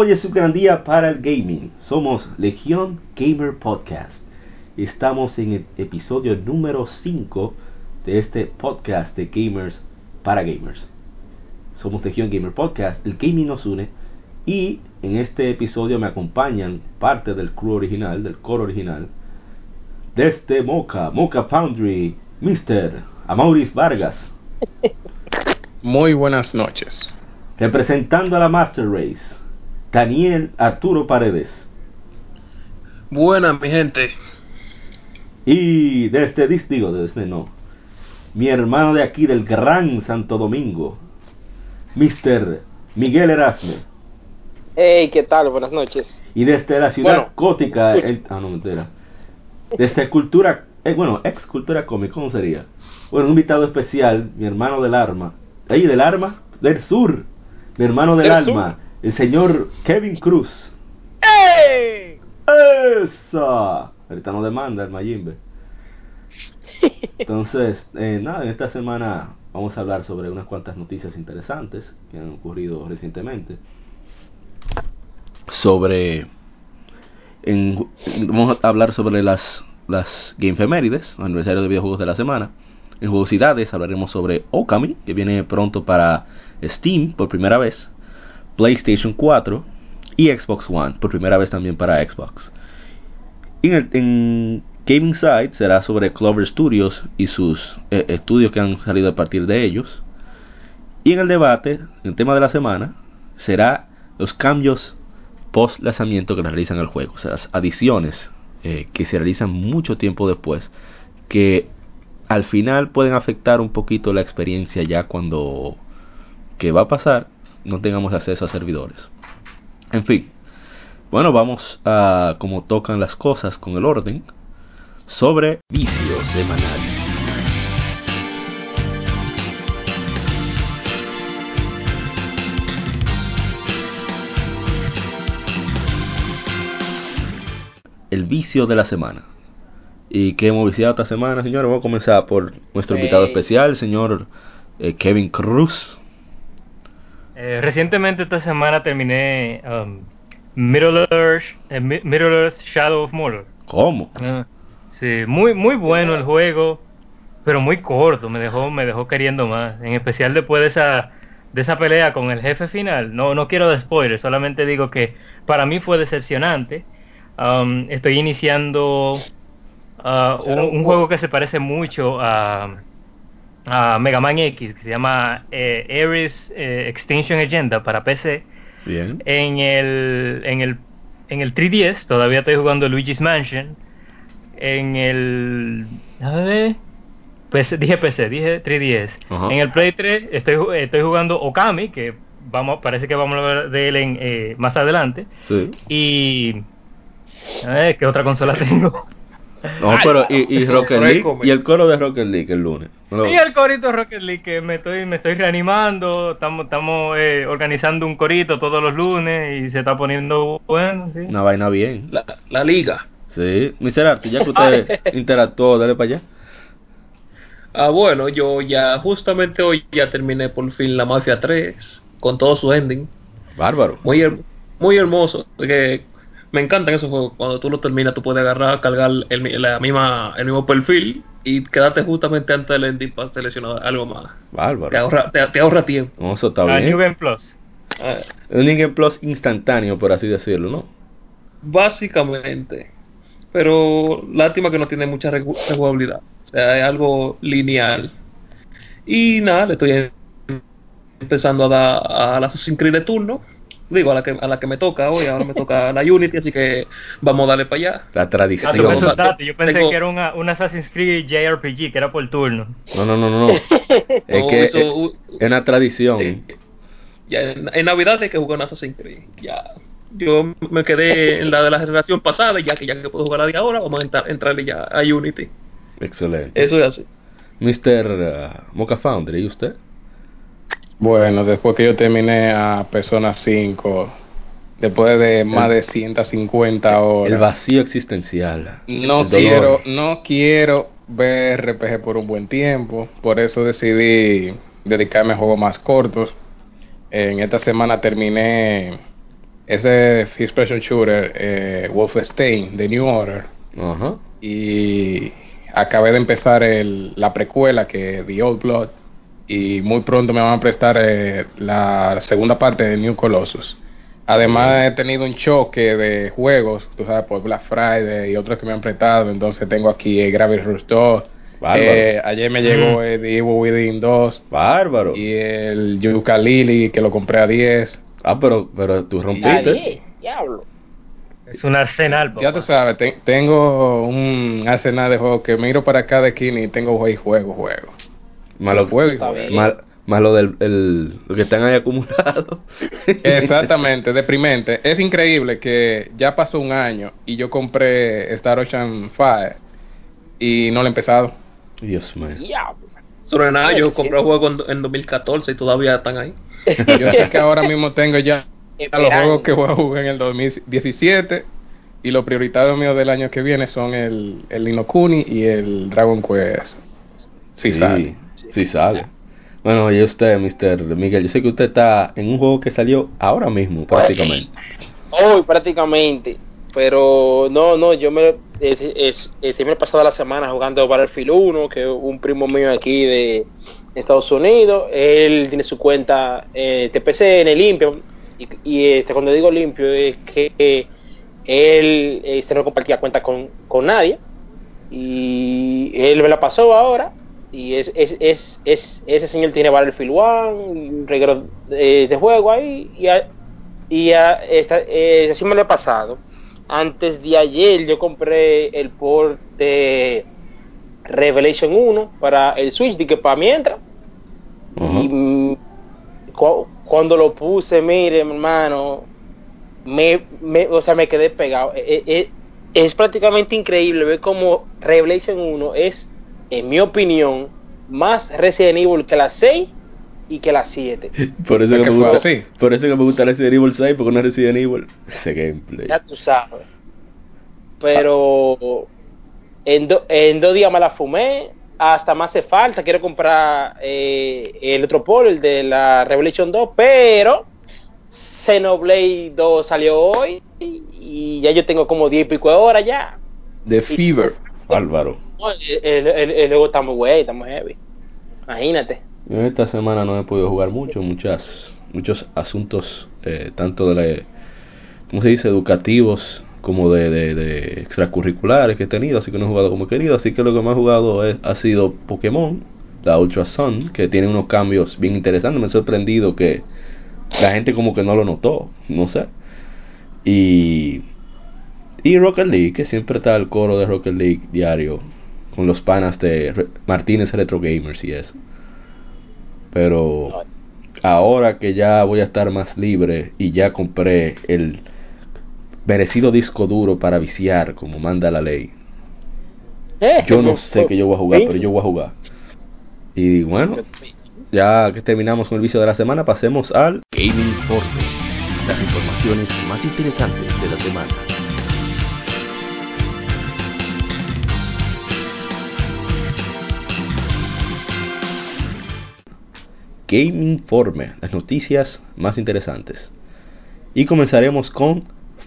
Hoy es un gran día para el gaming. Somos Legión Gamer Podcast. Estamos en el episodio número 5 de este podcast de gamers para gamers. Somos Legión Gamer Podcast, el gaming nos une. Y en este episodio me acompañan parte del crew original, del coro original. Desde Mocha, Mocha Foundry, Mr. Amauris Vargas. Muy buenas noches. Representando a la Master Race, Daniel Arturo Paredes. Buenas, mi gente. Y desde, dis- digo, desde no, mi hermano de aquí del Gran Santo Domingo, Mr. Miguel Erasme. Hey, ¿qué tal? Buenas noches. Y desde la ciudad Bueno, gótica, el- ah, no, mentira. Desde Cultura, eh, bueno, ex Cultura Comic, ¿cómo sería? Bueno, un invitado especial, mi hermano del arma. ¿Ahí del arma? Del sur. Mi hermano del, Del alma, el señor Kevin Cruz. ¡Hey! ¡Esa! Ahorita no demanda el Mayimbe. Entonces, eh, nada, en esta semana vamos a hablar sobre unas cuantas noticias interesantes que han ocurrido recientemente. Sobre. en- vamos a hablar sobre las, las Gamefemérides, los aniversarios de videojuegos de la semana. En jugosidades hablaremos sobre Okami, que viene pronto para Steam por primera vez, PlayStation 4 y Xbox One por primera vez también para Xbox. En, el, en Gaming Side será sobre Clover Studios y sus eh, estudios que han salido a partir de ellos. Y en el debate, el tema de la semana, será los cambios post lanzamiento que realizan el juego, o sea, las adiciones eh, que se realizan mucho tiempo después, que al final pueden afectar un poquito la experiencia ya cuando que va a pasar no tengamos acceso a servidores. En fin, bueno, vamos a como tocan las cosas con el orden sobre vicio semanal. El vicio de la semana. ¿Y qué hemos viciado esta semana, señores? Vamos a comenzar por nuestro invitado especial, el señor eh, Kevin Cruz. Eh, recientemente esta semana terminé um, Middle Earth, eh, Mi- Middle Earth Shadow of Mordor. ¿Cómo? Ah, sí, muy muy bueno el juego, pero muy corto, me dejó me dejó queriendo más, en especial después de esa de esa pelea con el jefe final. No no quiero de spoiler, solamente digo que para mí fue decepcionante. Um, estoy iniciando ah, un, un juego que se parece mucho a a Mega Man X, que se llama eh, Ares eh, Extinction Agenda para PC. Bien. En el, en el en el 3DS todavía estoy jugando Luigi's Mansion. En el a ver, PC, dije PC, dije 3DS. Ajá. En el Play 3 estoy estoy jugando Okami, que vamos parece que vamos a hablar de él en, eh, más adelante. Sí. Y a ver, ¿qué otra consola tengo? No, Ay, pero y, y Rocket League y el coro de Rocket League el lunes. No lo- Y el corito Rocket League que me estoy me estoy reanimando, estamos estamos eh, organizando un corito todos los lunes y se está poniendo bueno, sí. Una vaina bien. La, la liga. Sí. Arte, ya que usted interactuó, dale para allá. Ah, bueno, yo ya justamente hoy ya terminé por fin la Mafia 3 con todo su ending. Bárbaro. Muy, her- muy hermoso. Que me encantan esos juegos. Cuando tú lo terminas, tú puedes agarrar, cargar el, la misma, el mismo perfil y quedarte justamente antes del ending para seleccionar algo más. Te Bárbaro. ahorra, te, te ahorra tiempo. No, eso está Ah, bien. New Game Plus. Ah, Un Game Plus instantáneo, por así decirlo, ¿no? Básicamente. Pero lástima que no tiene mucha rejugabilidad. O sea, es algo lineal. Y nada, le estoy em- empezando a dar al Assassin's Creed de turno. Digo, a la que, a la que me toca hoy. Ahora me toca la Unity, así que vamos a darle para allá. La Ah, tú tradición. me asustaste, Yo pensé tengo- que era una, un Assassin's Creed JRPG, que era por turno. No, no, no, no. no. Es que eso, es, uh, es una tradición. eh, ya en, en Navidad hay que jugar un Assassin's Creed. Ya. Yo me quedé en la de la generación pasada, y ya que ya que puedo jugar la de ahora, vamos a entrar, entrarle ya a Unity. Excelente. Eso es así. Mr. uh, Mocha Foundry, ¿y usted? Bueno, después que yo terminé a Persona 5, después de más de 150 El horas, vacío existencial. no el quiero, no quiero ver RPG por un buen tiempo, por eso decidí dedicarme a juegos más cortos. En esta semana terminé ese first person shooter eh, Wolfenstein de New Order. Y acabé de empezar el, la precuela que es The Old Blood y muy pronto me van a prestar eh, la segunda parte de New Colossus. Además he tenido un choque de juegos, tú sabes, por Black Friday y otros que me han prestado, entonces tengo aquí eh, Gravity Rush 2. Bárbaro. Eh, ayer me llegó Mm. eh, The Evil Within 2 Bárbaro. y el Yooka-Laylee que lo compré a 10. Ah, pero, pero tú Ah, rompiste. diablo. Es un arsenal, Ya papá. tú sabes, te- tengo un arsenal de juegos que miro para cada esquina y tengo juego y juego, juego. Más lo, Juego y Está juego. bien. más, más lo del el, lo que están ahí acumulados. Exactamente, deprimente. Es increíble que ya pasó un año y yo compré Star Ocean Fire y no lo he empezado. Dios mío. Sobre nada, yo compré juegos en, en 2014 y todavía están ahí. Yo sé que ahora mismo tengo ya a los juegos que voy a jugar en el 2017 y los prioritarios míos del año que viene son el, el Inokuni y el Dragon Quest. Sí, sale. Sí sale. Bueno, y usted, Mr. Miguel, yo sé que usted está en un juego que salió ahora mismo, prácticamente. Hoy prácticamente. Pero no, no, yo me es, es, es- me he pasado la semana jugando Battlefield 1, que un primo mío aquí de Estados Unidos, él tiene su cuenta eh, TPC en el limpio. Y, y, este, cuando digo limpio es que eh, él este, no compartía cuenta con, con nadie. Y él me la pasó ahora. Y es, es, es, es- ese señor tiene Battlefield 1, un reguero eh, de juego ahí. Y, a- y a- esta, eh, así me lo he pasado. Antes de ayer yo compré el port de Revelation 1 para el Switch, de que para mientras. Ajá. Y mm, cu- cuando lo puse, mire, mi hermano, me, me, o sea, me quedé pegado. Eh, es prácticamente increíble ver cómo Revelation 1 es, en mi opinión, más Resident Evil que la 6 y que la 7. Por eso Es que, que me gusta, así. por eso que me gusta Resident Evil 6, porque no es Resident Evil. Ese gameplay. Ya tú sabes. Pero en, do- en dos días me la fumé. Hasta me hace falta. Quiero comprar eh, el otro polo, el de la Revelation 2. Pero Xenoblade 2 salió hoy. Y ya yo tengo como 10 y pico de horas ya. The Fever. Bárbaro. No, El, el, el- juego está muy güey, está muy heavy. Imagínate. Esta semana no he podido jugar mucho, muchas, muchos asuntos, eh, tanto de, la, ¿cómo se dice?, educativos como de, de, de extracurriculares que he tenido, así que no he jugado como he querido, así que lo que más he jugado es, ha sido Pokémon, la Ultra Sun, que tiene unos cambios bien interesantes, me he sorprendido que la gente como que no lo notó, no sé. Y, y Rocket League, que siempre está el coro de Rocket League diario, con los panas de Re- Martínez Retro Gamers y eso. Pero ahora que ya voy a estar más libre y ya compré el merecido disco duro para viciar como manda la ley. Yo no sé que yo voy a jugar, pero yo voy a jugar. Y bueno, ya que terminamos con el vicio de la semana, pasemos al Gaming Informe. Las informaciones más interesantes de la semana. Game Informe, las noticias más interesantes. Y comenzaremos con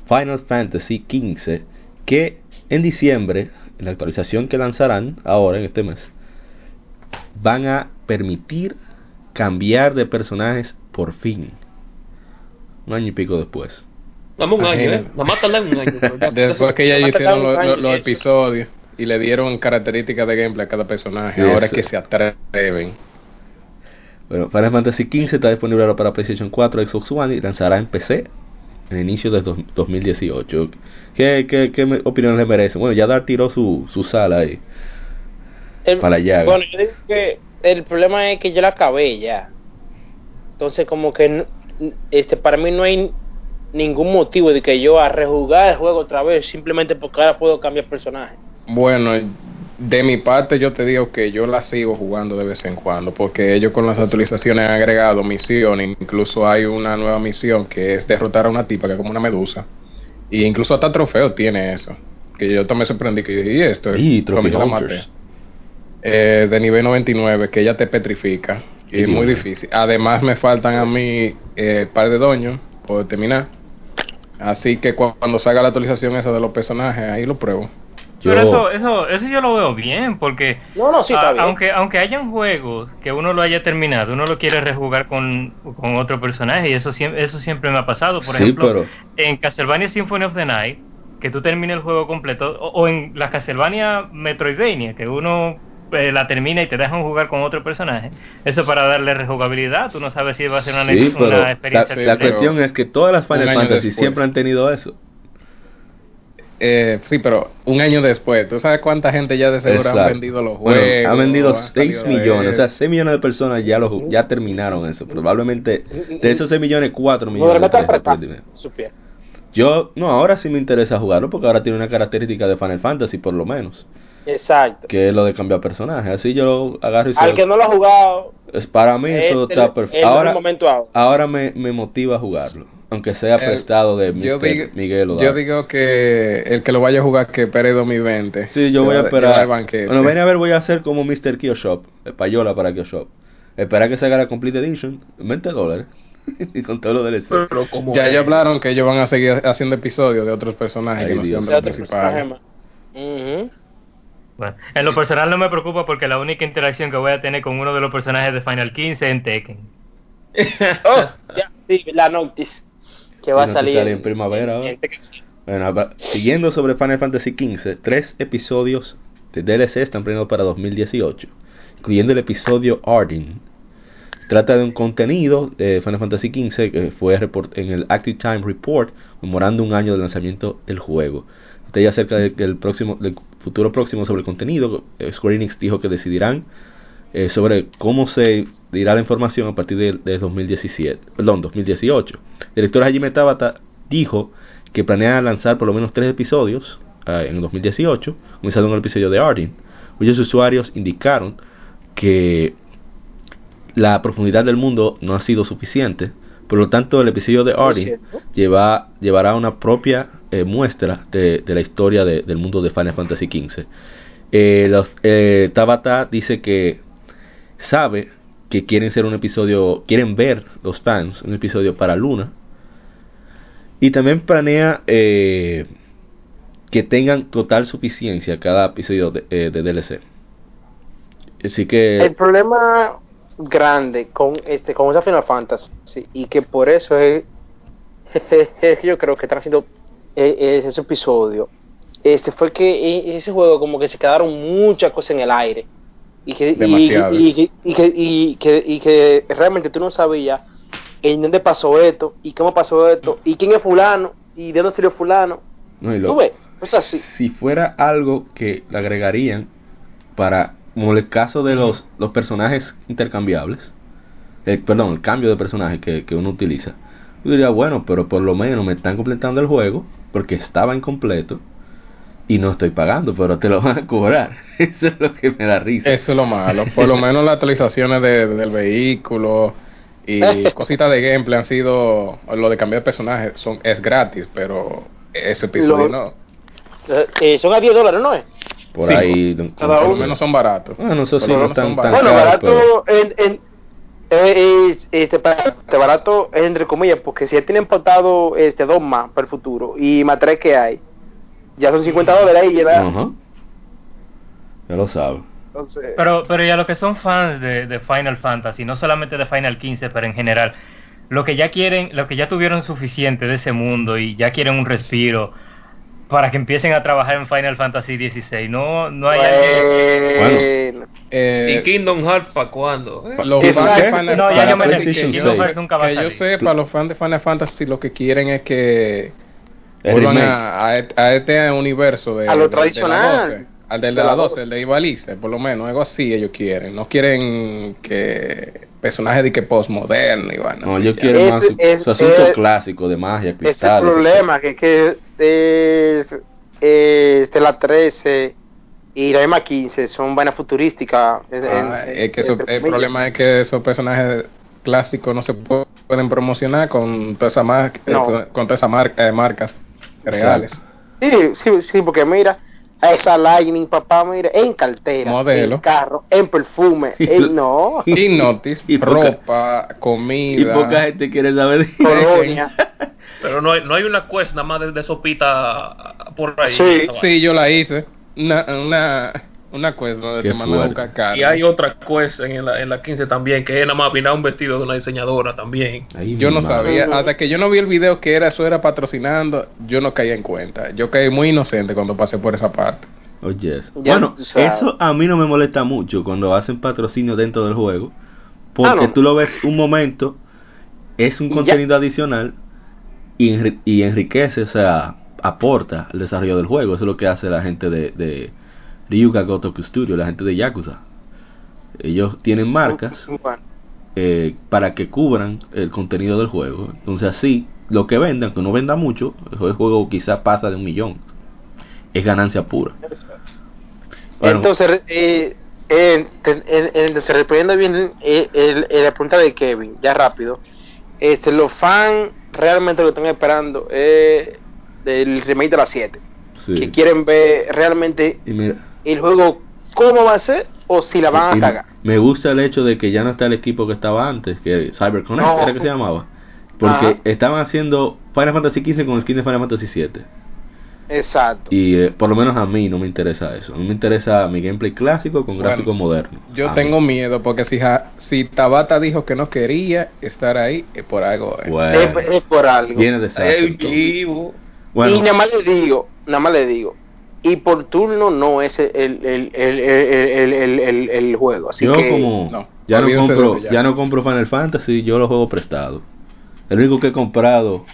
Final Fantasy XV, que en diciembre, en la actualización que lanzarán ahora en este mes, van a permitir cambiar de personajes por fin. Un año y pico después. Dame un año, ¿eh? Más tardan un año. Después que ya hicieron los episodios y le dieron características de gameplay a cada personaje, Sí, ahora es que se atreven. Bueno, Final Fantasy XV está disponible ahora para PlayStation 4, Xbox One y lanzará en PC en el inicio de dos- 2018. ¿Qué, qué, qué opinión le merece? Bueno, ya Dar tiró su, su sala ahí. El- Para llaga. Bueno, yo digo que el problema es que yo la acabé ya. Entonces, como que este para mí no hay ningún motivo de que yo a rejugar el juego otra vez simplemente porque ahora puedo cambiar personaje. Bueno, de mi parte yo te digo que yo la sigo jugando de vez en cuando, porque ellos con las actualizaciones han agregado misiones, incluso hay una nueva misión que es derrotar a una tipa que es como una medusa, y incluso hasta trofeo tiene eso, que yo también sorprendí que yo dije, ¿y esto? Y yo la maté. Eh, de nivel 99, que ella te petrifica, y Y es muy difícil. Además me faltan a mí eh, par de doños por terminar, así que cu- cuando salga la actualización esa de los personajes, ahí lo pruebo. Yo- Pero eso, eso, eso yo lo veo bien, porque No, no, sí, está a- bien. aunque, aunque hayan juegos que uno lo haya terminado, uno lo quiere rejugar con, con otro personaje y eso siempre, eso siempre me ha pasado. Por Sí, ejemplo, pero- en Castlevania Symphony of the Night, que tú termines el juego completo, o, o en la Castlevania Metroidvania, que uno eh, la termina y te dejan jugar con otro personaje, eso para darle rejugabilidad, tú no sabes si va a ser una, Sí, una la, experiencia sí, la cuestión es que todas las Final Fantasy después. siempre han tenido eso. Eh, sí, pero un año después, ¿tú sabes cuánta gente ya de seguro han Exacto. vendido los Bueno, juegos? han vendido han 6 salido de millones, o sea, él? 6 millones de personas ya lo, ya terminaron eso. Probablemente de esos 6 millones, 4 No, millones. tres. Yo, no, ahora sí me interesa jugarlo porque ahora tiene una característica de Final Fantasy, por lo menos, Exacto. que es lo de cambiar personajes. Así yo lo agarro y Al que no lo ha jugado, es- Para mí eso este está es perfecto. Ahora, momento ahora. ahora me, me motiva a jugarlo, aunque sea prestado de yo Mr. digo, Miguel o yo digo que el que lo vaya a jugar que espere 2020. Sí, yo voy a esperar. Bueno, ven a ver, voy a hacer como Mr. Kioshop, payola para Kioshop. Esperar que salga la Complete Edition, 20 dólares. y con todo lo DLC. Pero como Ya, ya hablaron que ellos van a seguir haciendo episodios de otros personajes Ay, que no Dios. sean de de los otro personaje principales. Bueno, en lo personal no me preocupa porque la única interacción que voy a tener con uno de los personajes de Final 15 es en Tekken. Oh, ya, sí, la notice que va a salir sale en primavera, en Tekken 7. Bueno, siguiendo sobre Final Fantasy XV, tres episodios de DLC están planeados para 2018, incluyendo el episodio Arden. Trata de un contenido de Final Fantasy XV que fue en el Active Time Report, memorando un año del lanzamiento del juego. Detalle acerca del, del próximo, del futuro próximo sobre el contenido, Square Enix dijo que decidirán eh, sobre cómo se dirá la información a partir de, de 2017, perdón, 2018. El director Hajime Tabata dijo que planea lanzar por lo menos tres episodios ah, en el 2018, comenzando con el episodio de Arden. Muchos usuarios indicaron que la profundidad del mundo no ha sido suficiente, por lo tanto el episodio de Arden lleva, llevará una propia eh, muestra de, de la historia de- del mundo de Final Fantasy XV. Eh, los- eh, Tabata dice que sabe que quieren ser un episodio, quieren ver los fans un episodio para Luna y también planea eh, que tengan total suficiencia cada episodio de, eh, DLC. Así El que problema grande con este con esa Final Fantasy y que por eso es, es que yo creo que están haciendo eh, ese episodio este fue que en ese juego como que se quedaron muchas cosas en el aire y que y, Demasiadas. y, y- y que, y, que, y que realmente tú no sabías en dónde pasó esto y cómo pasó esto y quién es fulano y de dónde salió fulano. No, y lo- tú ves cosas así si fuera algo que le agregarían para, como el caso de los, los personajes intercambiables, eh, perdón, el cambio de personaje que, que uno utiliza, yo diría, bueno, pero por lo menos me están completando el juego porque estaba incompleto y no estoy pagando, pero te lo van a cobrar. Eso es lo que me da risa. Eso es lo malo. Por lo menos las actualizaciones de- del vehículo y cositas de gameplay han sido. Lo de cambiar de personaje son, es gratis, pero ese episodio Lo- no. Eh, eh, son a 10 dólares ¿no es? Por cinco. ahí. Cada Por lo uno. menos son baratos. Bueno, eso Por sí, lo no tan- son tan baratos. Bueno, caro, barato en, en eh, es- este, este, barato entre comillas, porque si ya tienen pautado este dos más para el futuro y más tres que hay, ya son 50 dólares ahí, ¿verdad? Ajá. Ya lo sabe. Entonces, Pero, pero ya los que son fans de, de Final Fantasy, no solamente de Final 15, pero en general, lo que ya quieren, lo que ya tuvieron suficiente de ese mundo y ya quieren un respiro para que empiecen a trabajar en Final Fantasy 16. No, no hay alguien- bueno, Eh, ¿Y Kingdom Hearts para cuándo? eh? los fans de Final No, ya yo me que Kingdom yo- Hearts nunca va a que yo salir. sepa, los fans de Final Fantasy lo que quieren es que vuelvan a, a, et- a este universo de, A lo de- de la tradicional. 12, al del de la 12, el de Ivalice, por lo menos, algo así ellos quieren. No quieren que personajes de que postmoderno y vaina. No, quiero Ese- más su, es- su asunto es- clásico de magia, Ese es el problema, que, que es, este, la 13 y la misma 15 son vainas futurísticas. Ah, es que eso- el problema es que esos personajes clásicos no se pu- pueden promocionar con todas esas mar- eh, No. con, con todas esas mar- eh, marcas reales. Sí, sí, sí, porque mira, esa Lightning, papá, mira, en cartera, Modelo. en carro, en perfume, en, no, Y poca- ropa, Y comida. poca gente quiere saber de colonia. Pero no hay, no hay una quest nada más de, de sopita por ahí. Sí. Sí, yo la hice. Una, una, una quest donde Qué te mandan a buscar. Y hay otra quest en la, en la 15 también, que es nada más pintar un vestido de una diseñadora también. Yo no madre. sabía, hasta que yo no vi el video que era eso era patrocinando, yo no caía en cuenta. Yo caí muy inocente cuando pasé por esa parte. Oye, bueno, eso a mí no me molesta mucho cuando hacen patrocinio dentro del juego, porque Ah, no. tú lo ves un momento, es un ya. contenido adicional y, enri- y enriquece, o sea, aporta al desarrollo del juego. Eso es lo que hace la gente de, de Ryuga Gotoku Studio, la gente de Yakuza. Ellos tienen marcas eh, para que cubran el contenido del juego. Entonces así, lo que vendan, aunque no venda mucho, el juego quizá pasa de un millón. Es ganancia pura. Bueno, Entonces, eh, eh, entonces, respondiendo bien eh, el- el- la pregunta de Kevin, ya rápido, este, los fans realmente lo están esperando eh, del remake de la 7, sí. que quieren ver realmente mira, el juego cómo va a ser o si la van y a cagar. me gusta el hecho de que ya no está el equipo que estaba antes, que CyberConnect No. era que se llamaba. Porque Ajá. estaban haciendo Final Fantasy XV con skin de Final Fantasy VII. Exacto. Y eh, por lo menos a mí no me interesa eso. A mí me interesa mi gameplay clásico con Bueno, gráfico moderno. Yo A tengo mí. miedo porque si, ja- si Tabata dijo que no quería estar ahí, es por algo. eh. Bueno, es, es por algo. viene de. Bueno, Y nada más le digo, nada más le digo, y por turno no es el, el, el, el, el, el, el- el juego. Así yo que, como no, ya no compro ya. ya. no compro Final Fantasy, yo lo juego prestado. El único que he comprado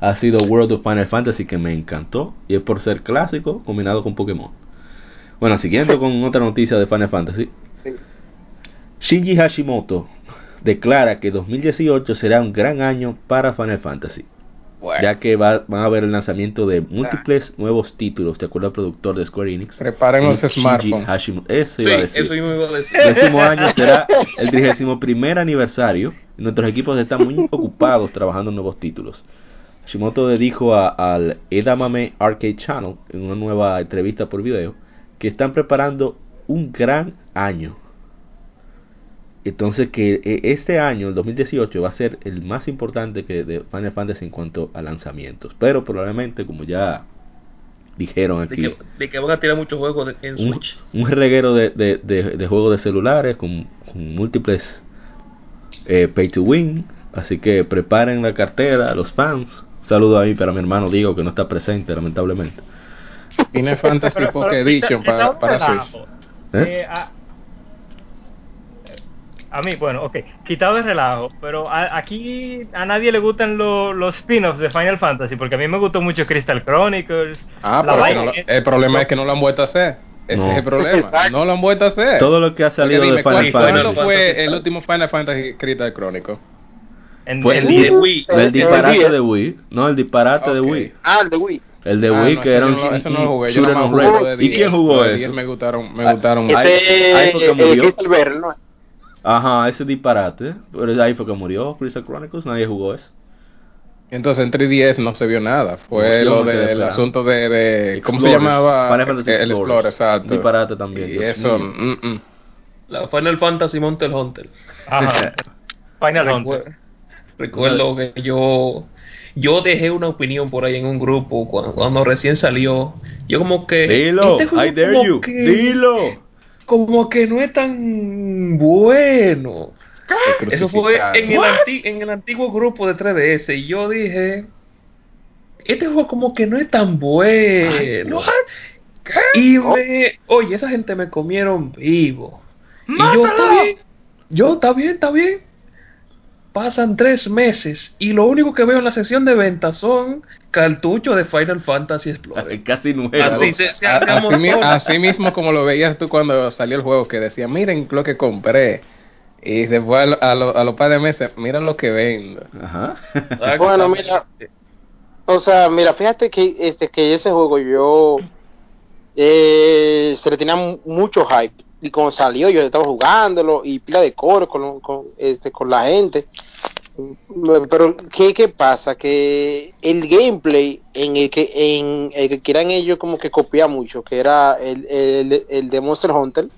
ha sido World of Final Fantasy que me encantó y es por ser clásico combinado con Pokémon. Bueno, siguiendo con otra noticia de Final Fantasy. Shinji Hashimoto declara que 2018 será un gran año para Final Fantasy, Bueno, ya que va, van a haber el lanzamiento de múltiples nuevos títulos, de acuerdo al productor de Square Enix. preparen los smartphones. Eso Sí, iba a decir. eso yo me iba a decir. El próximo año será el 31 aniversario y nuestros equipos están muy ocupados trabajando en nuevos títulos. Hashimoto le dijo a- al Edamame Arcade Channel en una nueva entrevista por video que están preparando un gran año. Entonces que eh, este año, el 2018, va a ser el más importante que de Final Fantasy en cuanto a lanzamientos. Pero probablemente, como ya dijeron De aquí, que, de que van a tirar muchos juegos en un, Switch. un reguero de, de, de, de juegos de celulares con, con múltiples eh, pay to win. Así que preparen la cartera, los fans. Un saludo ahí para mi hermano Diego que no está presente lamentablemente. Final Fantasy Pocket Edition para, para. Switch. ¿Eh? Eh, a, a mí, bueno, ok, quitado de relajo, pero a- aquí a nadie le gustan lo- los spin-offs de Final Fantasy, porque a mí me gustó mucho Crystal Chronicles. Ah, pero no el problema es que no lo han vuelto a hacer. Ese No. es el problema. Exacto. No lo han vuelto a hacer. Todo lo que ha Porque salido dime, de Final ¿cuál- Fantasy. ¿Cuándo Final fue el último Final Fantasy Crystal Chronicle? en, Fue en el Wii. El disparate de Wii. No, el disparate de. Wii. Ah, el de Wii. El de Ah, Wii no, que era un, no- ese no lo jugué, yo on jugué ¿Y 10. quién jugó eso? 10 me gustaron, me gustaron. Ahí- Ese ahí fue que el murió. Crystal ¿no? Ajá, ese disparate. Pero ahí fue que murió Crystal Chronicles. Nadie jugó eso. Entonces en 3DS no se vio nada. Fue Yo lo del asunto de, de- ¿cómo se llamaba? Final Fantasy el Explorer. Exacto. Disparate también, Y eso, mm, mm. La Final Fantasy Monster Hunter. Ajá. Final Hunter. Recuerdo que yo yo dejé una opinión por ahí en un grupo cuando, cuando recién salió. Yo como que Dilo, este I dare como you. que- Dilo. Como que no es tan bueno. Eso fue en el, anti- en el antiguo grupo de 3DS y yo dije, este juego como que no es tan bueno. Y me, oye, esa gente me comieron vivo. Y yo, está bien, yo, está bien, está bien. Pasan tres meses y lo único que veo en la sesión de venta son cartuchos de Final Fantasy Explorer. Casi nuevo. Así se- así, mi- amotona. así mismo como lo veías tú cuando salió el juego, que decía, miren lo que compré. Y después a, lo- a, lo- a los par de meses, mira lo que vendo. Ajá. Bueno, mira, o sea, mira, fíjate que este que ese juego yo eh, se le tenía mu- mucho hype y cuando salió yo estaba jugándolo y pila de coro con, con, este, con la gente. Mm, Pero ¿qué, qué pasa? Que el gameplay en el que en el que quieran ellos como que copia mucho, que era el, el, el de Monster Hunter,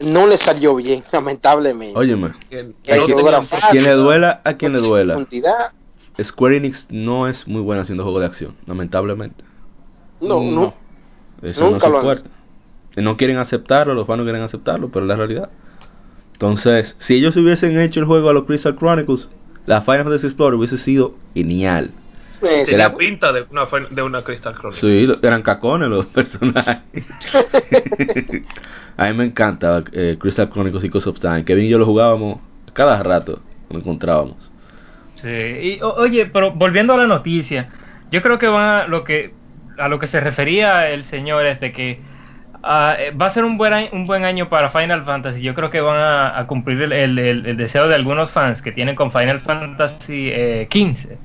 no le salió bien, lamentablemente. Óyeme, no fotografía, a quien le duela, a quien le no duela. Square Enix no es muy buena haciendo juegos de acción, lamentablemente. No, no. No. Eso no Nunca es lo fuerte. No quieren aceptarlo, los fans no quieren aceptarlo, pero es la realidad. Entonces, si ellos hubiesen hecho el juego a los Crystal Chronicles, la Final Fantasy Explorer hubiese sido genial. Tenía Era- pinta de una, de una Crystal Chronicle. Sí, eran cacones los personajes. a mí me encanta eh, Crystal Chronicles y Ghost of Time. Kevin y yo lo jugábamos cada rato, lo encontrábamos. Sí, y, o- oye, pero volviendo a la noticia, yo creo que va a lo que a lo que se refería el señor es de que eh, va a ser un buen año, un buen año para Final Fantasy. Yo creo que van a, a cumplir el, el- el- el deseo de algunos fans que tienen con Final Fantasy eh, 15.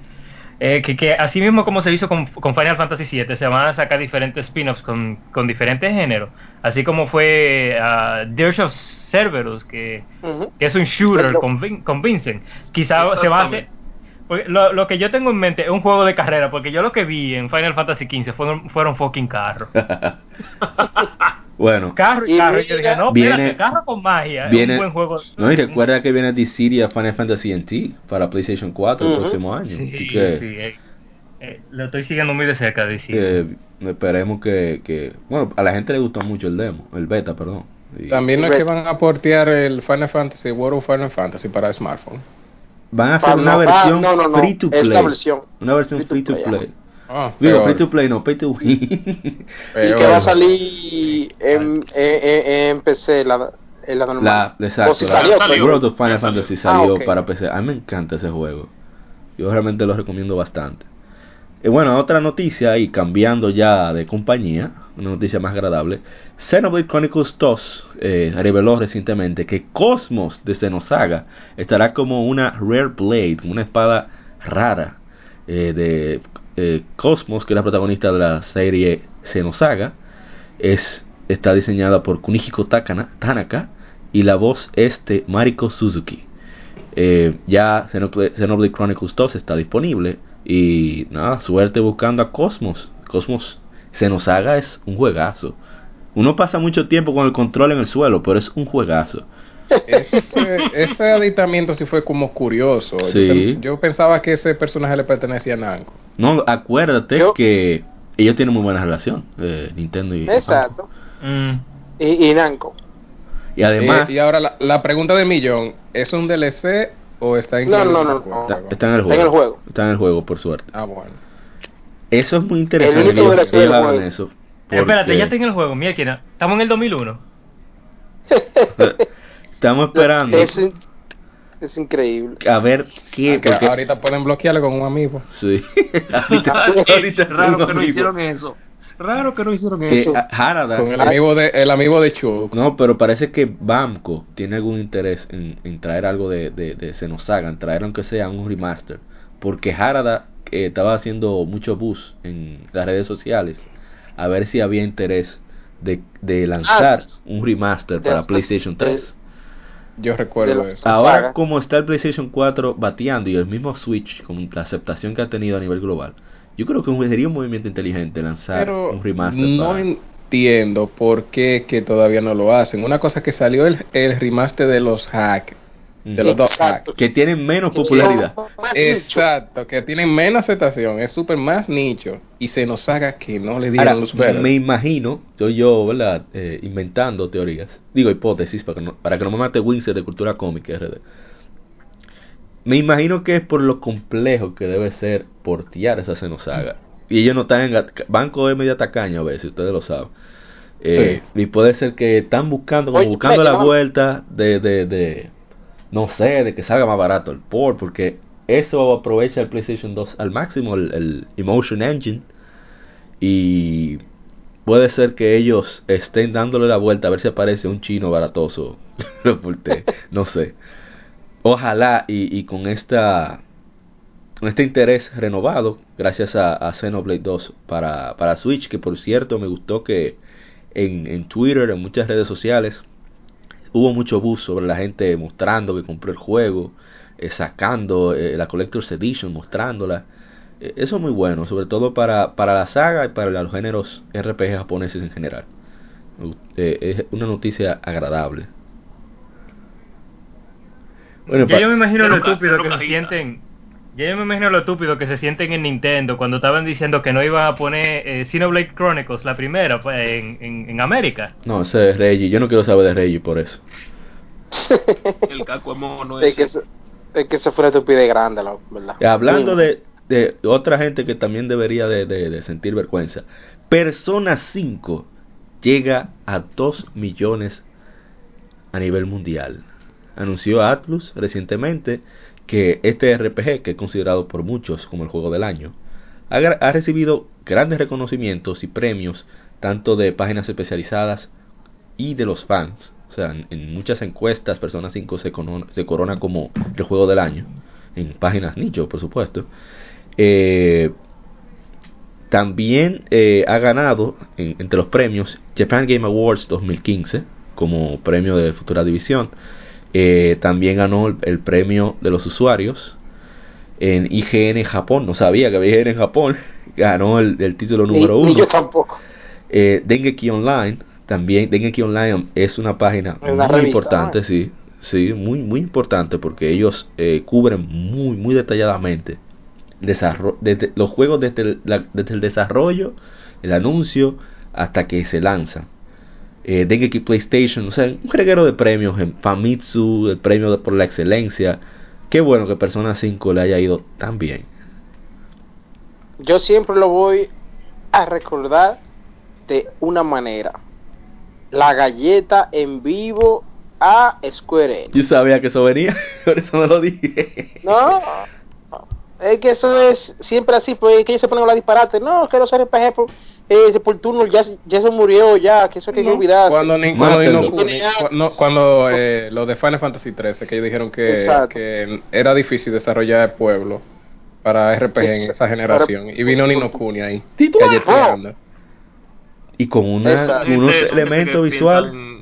Eh, que, que así mismo como se hizo con, con Final Fantasy 7, se van a sacar diferentes spin-offs con, con diferentes géneros. Así como fue ah, Dirge of Cerberus, que, Ujú. que es un shooter Pero- convin- convincing. Quizá se va a hacer. Lo, lo que yo tengo en mente es un juego de carrera, porque yo lo que vi en Final Fantasy XV fueron, fueron fucking carros. bueno, Carro y carro. Y yo dije, no, viene- espérate, carro con magia. viene- es un buen juego. no, y recuerda que viene Dissidia Final Fantasy NT para PlayStation 4 el próximo año. Sí, Así que, sí. eh, eh, lo estoy siguiendo muy de cerca, decir. eh, esperemos que, que. Bueno, a la gente le gustó mucho el demo, el beta, perdón. Y También no es que van a portear el Final Fantasy, World of Final Fantasy para smartphone. Van a hacer Pa- una versión ah, free to play. Una versión free to play. Ah, Digo, free to play, no pay to win. y que va a salir en, en, en- en PC la, en la normal. La, exacto, o si la- salió, salió. pues, World of Final salió. Fantasy salió Ah, ok. para PC. A mí me encanta ese juego. Yo realmente lo recomiendo bastante. Y bueno, otra noticia, y cambiando ya de compañía, una noticia más agradable. Xenoblade Chronicles 2 eh, reveló recientemente que Cosmos de Xenosaga estará como una Rare Blade, una espada rara eh, de eh, Cosmos, que es la protagonista de la serie Xenosaga. Es, está diseñada por Kunihiko Takana, Tanaka y la voz es de Mariko Suzuki. Ya Xenoblade Chronicles 2 está disponible y nada, suerte buscando a Cosmos. Cosmos Xenosaga es un juegazo. Uno pasa mucho tiempo con el control en el suelo, pero es un juegazo. Ese, ese aditamiento sí fue como curioso. Yo Sí. Yo, pensaba que ese personaje le pertenecía a Namco. No, acuérdate Yo- que ellos tienen muy buena relación, eh, Nintendo y Exacto. Mm. Y, y Namco. Y además Eh, y ahora la, la pregunta de millón, ¿es un DLC o está No, no, en no, el no. juego? está, está en el Está juego. en el juego. Está en el juego, por suerte. Ah, bueno. Eso es muy interesante. único que ellos- DLC del ellos hagan juego. Eso. Espérate, porque ya tengo el juego, mira, estamos en el 2001. Estamos esperando Es, in- es increíble. a ver qué. Que porque- ahorita pueden bloquearle con un amigo. Sí. ahorita, ahorita Raro tengo que no hicieron eso. Raro que no hicieron Que, eso. ah, Harada. Con el amigo de el amigo de Chuck. No, pero parece que Bamco tiene algún interés en, en traer algo de, de, de Xenosaga, en traer aunque sea un remaster. Porque Harada eh, estaba haciendo mucho buzz en las redes sociales a ver si había interés de, de lanzar Ah, sí. un remaster De- para PlayStation de- 3. Yo recuerdo eso. Ahora, Saga. como está el PlayStation 4 bateando y el mismo Switch, con la aceptación que ha tenido a nivel global, yo creo que sería un movimiento inteligente lanzar Pero un remaster. no para- entiendo por qué que todavía no lo hacen. Una cosa que salió el, el remaster de los hack, de los dos. Exacto. que tienen menos popularidad. Exacto, que tienen menos aceptación, es súper más nicho y se nos haga que no le dieron Ahora, luz verde. me imagino, estoy yo, ¿verdad? Eh, inventando teorías, digo hipótesis para que no, para que no me mate Winsor de Cultura Cómica RD. Me imagino que es por lo complejo que debe ser portear esa Xenosaga. Y ellos no están en banco de media tacaña a veces, ustedes lo saben. Eh, Y puede ser que están buscando, como Oye, buscando la vuelta de, de, de, no sé, de que salga más barato el port, porque eso aprovecha el PlayStation 2 al máximo, el, Emotion Engine. Y puede ser que ellos estén dándole la vuelta a ver si aparece un chino baratoso. No sé. Ojalá y, y con esta con este interés renovado gracias a, a Xenoblade 2 para, para Switch, que por cierto me gustó que en, en Twitter, en muchas redes sociales, hubo mucho buzz sobre la gente mostrando que compró el juego, eh, sacando eh, la Collector's Edition, mostrándola. Eh, eso es muy bueno, sobre todo para, para la saga y para los géneros RPG japoneses en general. Eh, es una noticia agradable. Bueno, pa- yo me imagino lo estúpido que se sienten. Ya yo me imagino lo estúpido que se sienten en Nintendo cuando estaban diciendo que no iban a poner eh, Xenoblade Chronicles, la primera, pues, en, en, en América. No, ese es Reggie. Yo no quiero saber de Reggie por eso. El caco es mono es, que eso, es que eso fue una estupidez grande, la verdad. Y hablando de, de otra gente que también debería de, de- de sentir vergüenza. Persona 5 llega a 2 millones a nivel mundial. Anunció Atlus recientemente que este RPG, que es considerado por muchos como el juego del año, ha, recibido grandes reconocimientos y premios tanto de páginas especializadas y de los fans. O sea, en, muchas encuestas Persona 5 se, cono- se corona como el juego del año. En páginas nicho, por supuesto. Eh, también eh, ha ganado en- entre los premios Japan Game Awards 2015 como premio de futura división. Eh, también ganó el, el premio de los usuarios en IGN Japón. No sabía que había IGN en Japón. Ganó el, el título Ni- número ni uno. yo tampoco. Eh, Dengeki Online, también Dengeki Online es una página una muy revista, importante, ¿no? sí, sí, muy muy importante porque ellos eh, cubren muy muy detalladamente desde los juegos desde el, la- desde el desarrollo, el anuncio hasta que se lanzan. Eh, Dengeki PlayStation, o sea, un reguero de premios en Famitsu, el premio de- por la excelencia. Qué bueno que Persona 5 le haya ido tan bien. Yo siempre lo voy a recordar de una manera. La galleta en vivo a Square Enix. Yo sabía que eso venía, por eso no lo dije. No, es que eso es siempre así, pues es que ellos se ponen a hablar disparate. No, que los RPG por, eh, por turno ya, ya se murió, ya, que eso hay que No, olvidarse. Cuando, ni, cuando, no cuando eh, lo de Final Fantasy 13, que ellos dijeron que, que era difícil desarrollar el pueblo para RPG en esa generación. Y vino Nino Kuni ahí, Titular. galleteando. Y con una, unos Gente- son gente elementos que visuales. piensan-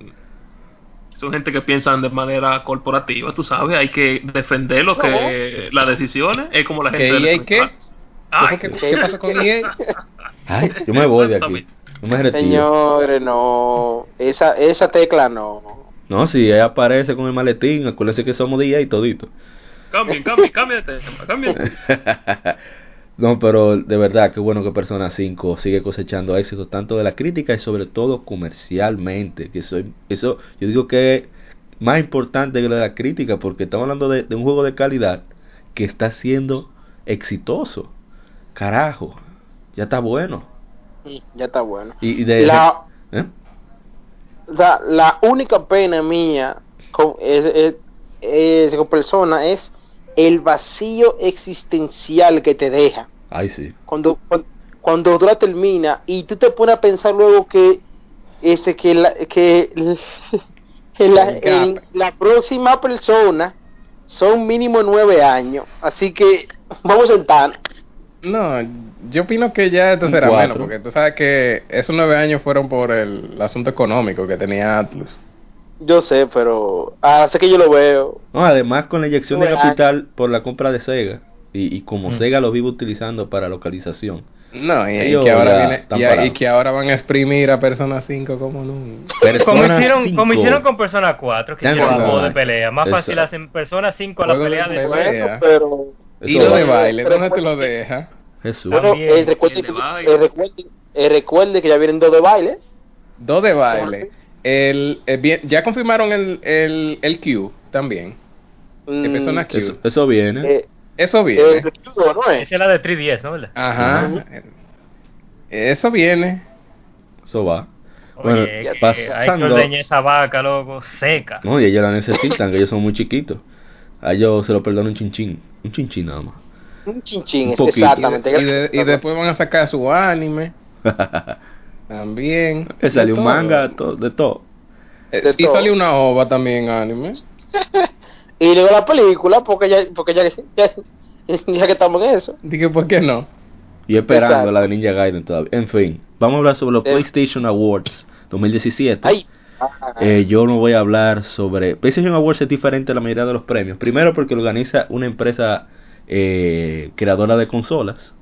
son gente que piensan de manera corporativa, tú sabes, hay que defender lo que las decisiones, es como la gente ¿Que de EA Electronic qué? Ay, ¿Qué, qué pasó con E EA? Ay, yo me voy de aquí. Yo me retiro. Señores, no, esa, esa tecla no. No, si ella aparece con el maletín, acuérdense que somos día y todito. Cambien, cambien, tema, cambien. no, pero de verdad, qué bueno que Persona 5 sigue cosechando éxitos tanto de la crítica y sobre todo comercialmente. Que eso, eso yo digo que es más importante que lo de la crítica porque estamos hablando de, de un juego de calidad que está siendo exitoso. Carajo, ya está bueno. Ya está bueno. Y, y de, La, ¿eh? la, la única pena mía con, es, es- es- con persona es el vacío existencial que te deja. Ay, sí. Cuando, cuando, cuando termina y tú te pones a pensar luego que este que la, que, la, el- la próxima persona son mínimo nueve años. Así que vamos a sentar. No, yo opino que ya esto será cuatro. menos, porque tú sabes que esos nueve años fueron por el, asunto económico que tenía Atlus. Yo sé, pero hace que yo lo veo. No, además con la inyección de capital por la compra de Sega y, y como Mm. Sega lo vive utilizando para localización. No, y, que ahora viene, y, que ahora van a exprimir a Persona 5 como nunca. Como hicieron, 5. como hicieron con Persona 4, que hicieron un juego no, de pelea. Más fácil Exacto. hacen Persona 5 a la pelea de pelea. Bueno, pero Y lo va. de baile, ¿dónde te lo deja? Jesús. bueno, También, eh, recuerde, el de que, baile. eh, recuerde, eh, recuerde que ya vienen dos de baile. Dos de baile. El, el bien- ya confirmaron el, el, el Q también. Mm, El Persona Q. Eso, eso viene. eh, Eso eh, viene. el Q, ¿no es? Esa es la de 3DS, ¿no? Ajá. Eso viene. Eso va. Oye, Bueno, que hay que pasando. ordeñar esa vaca, loco, seca. No, y ellos la necesitan, que ellos son muy chiquitos. A ellos se lo perdono un chinchín. Un chinchín nada más. Un chinchín, Un exactamente. Y, de- y después van a sacar su anime también. Que salió un todo. manga to- de todo. Eh, de y todo. salió una ova también anime. Y luego la película, porque ya, porque ya, ya, ya que estamos en eso. Dije, ¿por qué no? Y esperando Exacto. la de Ninja Gaiden todavía. En fin, vamos a hablar sobre los Eh. PlayStation Awards 2017. Ay. Eh, yo no voy a hablar sobre... PlayStation Awards es diferente a la mayoría de los premios. Primero porque lo organiza una empresa eh, creadora de consolas.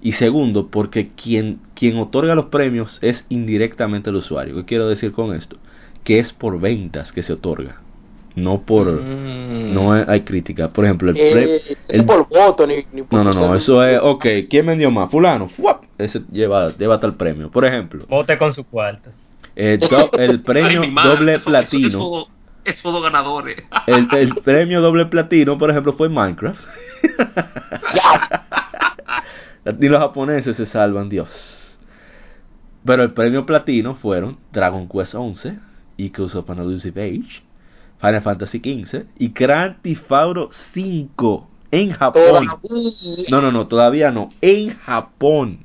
Y segundo porque quien, quien otorga los premios es indirectamente el usuario. ¿Qué quiero decir con esto? Que es por ventas que se otorga. No por... Mm. No hay, crítica. Por ejemplo, el, pre- Eh, el- es por voto, ni, ni por no, no, no, eso es, ok, ¿quién vendió más? Fulano, ¡fuap! ese lleva, lleva tal premio. Por ejemplo, Vote con su cuarto. Eh, do- el premio Ay, mi madre, doble eso- platino, Eso, eso, eso dos ganadores. el, el premio doble platino, por ejemplo, fue Minecraft. Ni los japoneses se salvan, Dios. Pero el premio platino fueron Dragon Quest 11, Echoes of an Elusive Age, Final Fantasy XV y Grand Theft Auto 5 en Japón. Todavía. No, no, no, todavía no. En Japón.